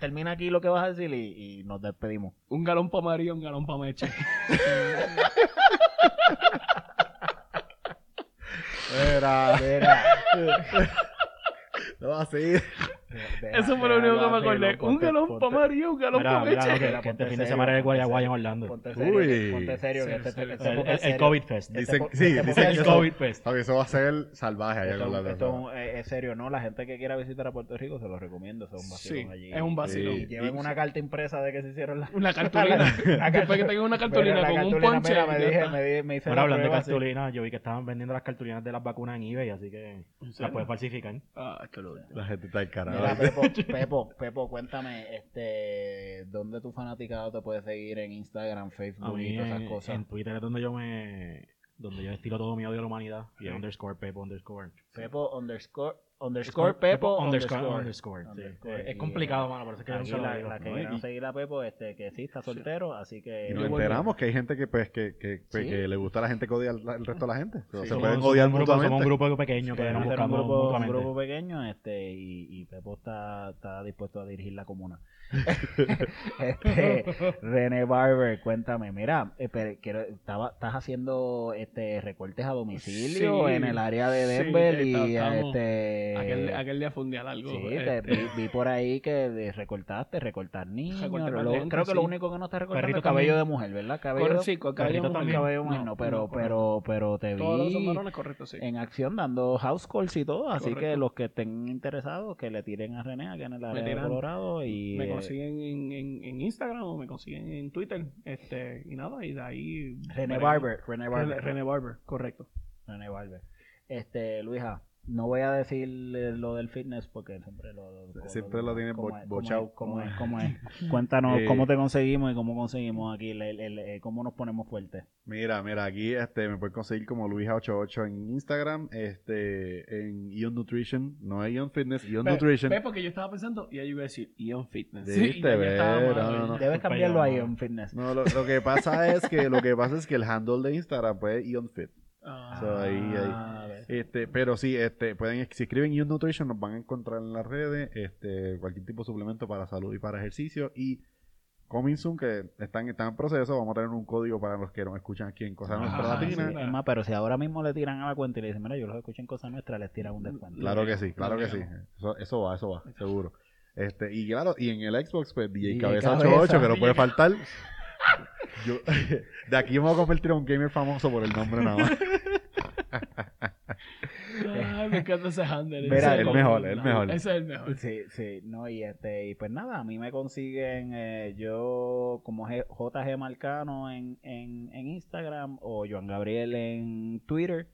Termina aquí lo que vas a decir y, y nos despedimos. Un galón para María, un galón para Meche. Era... *laughs* Mira, No, así. Eso fue lo único que me acordé. Un galón para María, un galón para que este fin de semana en el Guayaguay en Orlando. Ponte serio, Uy. ponte serio, que este, este. El, el- el. COVID Fest. Este Dicen- sí, dicen El COVID Fest. Eso va a ser salvaje allá en Orlando. esto es, es serio, ¿no? La gente que quiera visitar a Puerto Rico se lo recomiendo. Es un vacilón allí. es un vacilón. Y lleven una carta impresa de que se hicieron las Una *laughs* cartulina. *laughs* La Después que tengan una cartulina Mira, la con un ponche. me, dije, me, di- me hice Bueno, la hablando de cartulinas, yo vi que estaban vendiendo las cartulinas de las vacunas en eBay, así que ¿En las puedes falsificar. Ah, La gente está Mira. Pepo, *laughs* Pepo, Pepo, cuéntame, este, ¿dónde tu fanaticado te puede seguir en Instagram, Facebook y todas esas en, cosas? en Twitter es donde yo me donde yo estilo todo mi odio a la humanidad y es underscore pepo underscore Pepo underscore, underscore Pepo underscore underscore. underscore, sí. Underscore. es complicado mano por eso es que yo la, la que ¿no? seguir a Pepo, este, que sí, está soltero, así que... Y nos enteramos que hay gente que pues que, que, pues, Sí. que le gusta a la gente que odia al, al resto de la gente. Sí. se somos, pueden somos odiar un grupo, somos un mutuamente. grupo pequeño que nos un grupo, un mutuamente grupo pequeño este, y, y Pepo está, está dispuesto a dirigir la comuna. *laughs* este, René Barber, cuéntame, mira, eh, quiero- estaba, estás haciendo este recortes a domicilio Sí, en el área de sí, Denver y estamos- este Aquel, aquel día fue un día largo. sí, te este, vi, vi por ahí que de- recortaste, recortar niños. Lo- creo que lo único que no está recortando Perrito es cabello también. de mujer, ¿verdad? Cabello, Corre- sí, cabello de también. cabello mujer, no, pero, no, pero, pero te vi Todos varones, correcto, en acción dando house calls y todo, así que los que estén interesados que le tiren a René acá en el área de. Colorado y me eh, consiguen en, en, en Instagram o me consiguen en Twitter. Este, y nada, y de ahí. René. Barber, René, Barber, René Barber, correcto. René Barber. Este, Luisa, no voy a decir lo del fitness porque siempre lo, lo- Siempre lo tiene como bo- es, como bochado. es, como es. *laughs* Cuéntanos Eh, cómo te conseguimos y cómo conseguimos aquí, el- el- el- eh, cómo nos ponemos fuertes. Mira, mira, aquí este me puedes conseguir como Luisa88 en Instagram, este en Ion Nutrition, no es Ion Fitness, Ion Ve- Nutrition. ve, porque yo estaba pensando, y ahí iba a decir Ion Fitness. Mal, no, no, ¿verdad? no. Debes cambiarlo yo- en fitness. No, lo, lo que pasa es que lo que pasa es que el handle de Instagram pues es Ion Fit. Ah, So, ahí, ahí. Ah. Este, pero sí, este, pueden, si escriben Ion Nutrition nos van a encontrar en las redes, este, cualquier tipo de suplemento para salud y para ejercicio y Coming Soon, que están, están en proceso, vamos a tener un código para los que nos escuchan aquí en Cosa Ah, Nuestra sí, Latina. Es más, pero si ahora mismo le tiran a la cuenta y le dicen, mira, yo los escucho en cosas nuestras, les tiran un descuento. Claro que sí, claro que sí. Eso, eso va, eso va, seguro. Este, y claro, y en el Xbox, pues DJ, DJ Cabeza Cabeza. 88, que no puede faltar. *laughs* Yo, *laughs* de aquí me voy a convertir en un gamer famoso por el nombre nada más. Ay, me encanta ese handle. Mira, ese el mejor, el mejor. Ese es el mejor. Sí, sí, no, y este, y pues nada, a mí me consiguen eh, yo como G- JG Marcano en, en, en Instagram o Joan Gabriel en Twitter.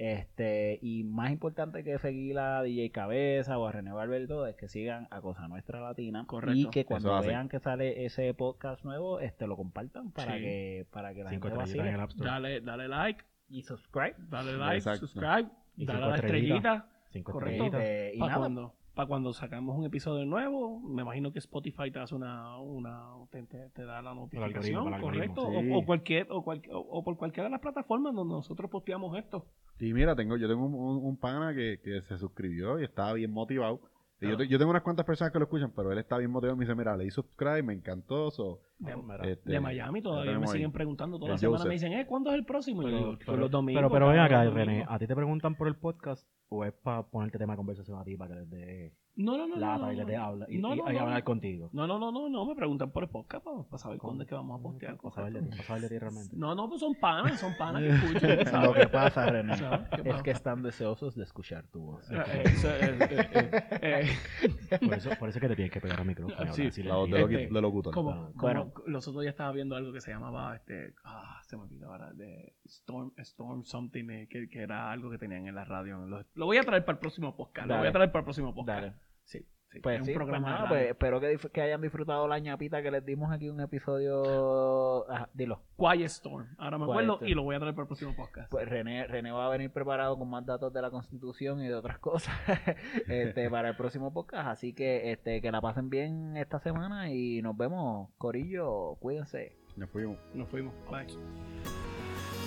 Este, y más importante que seguir a DJ Cabeza o a René Valverde es que sigan a Cosa Nuestra Latina Correcto. y que cuando vean que sale ese podcast nuevo, este lo compartan para Sí. que para que la Cinco gente estrellitas en el vacile App Store. Dale, dale like, y subscribe. dale like, Exacto. subscribe, Y dale a la estrellitas. estrellita. Cinco Correcto. y Para nada, cuando, pa' cuando sacamos un episodio nuevo, me imagino que Spotify te hace una, una te, te- te da la notificación, algoritmo, correcto, algoritmo. o, Sí. o cualquier, o, cual- o- o por cualquiera de las plataformas donde nosotros posteamos esto. Y mira, tengo, yo tengo un, un- un pana que, que se suscribió y estaba bien motivado. Y yo, te- yo tengo unas cuantas personas que lo escuchan, pero él está bien motivado y me dice, mira, le di subscribe, me encantó. so, De, este, de Miami todavía me siguen preguntando toda la semana, Joseph. me dicen, eh, ¿cuándo es el próximo? Y yo Pero, pero, "Todos los domingos. pero, pero ven acá, René, domingos". ¿a ti te preguntan por el podcast o es para ponerte tema de conversación a ti para que les dé No, no, no. no, lata no, y les dé habla y, No, y- no, y no. hablar contigo? No, no, no, no, no, me preguntan por el podcast para, saber cuándo es que vamos a postear. Para saber de ti, para saber de ti realmente. No, no, pues son panas, son panas que *laughs* escuchan. lo que pasa, René, ¿Sabes? ¿Qué es que están deseosos de escuchar tu voz. Eh, eh, eso, eh, eh, Por eso, por eso es que te tienes que pegar al micrófono. y Sí, si la voz le de, Este, de locutor. como, Claro. como Bueno. los otros días estaba viendo algo que se llamaba, este, ah, se me olvidó ahora, de Storm, Storm Something, eh, que, que era algo que tenían en la radio. Lo, lo voy a traer para el próximo podcast, lo voy a traer para el próximo podcast. Dale. Sí, sí, Pues es sí, un programa pues nada, radio. pues espero que, que hayan disfrutado la ñapita que les dimos aquí un episodio. Ajá, dilo. Quiet Storm, ahora me Quiet acuerdo Storm. y lo voy a traer para el próximo podcast. Pues René, René va a venir preparado con más datos de la constitución y de otras cosas *laughs* este, *laughs* para el próximo podcast. Así que este, que la pasen bien esta semana y nos vemos. Corillo, cuídense. Ya fuimos. Nos fuimos. Bye.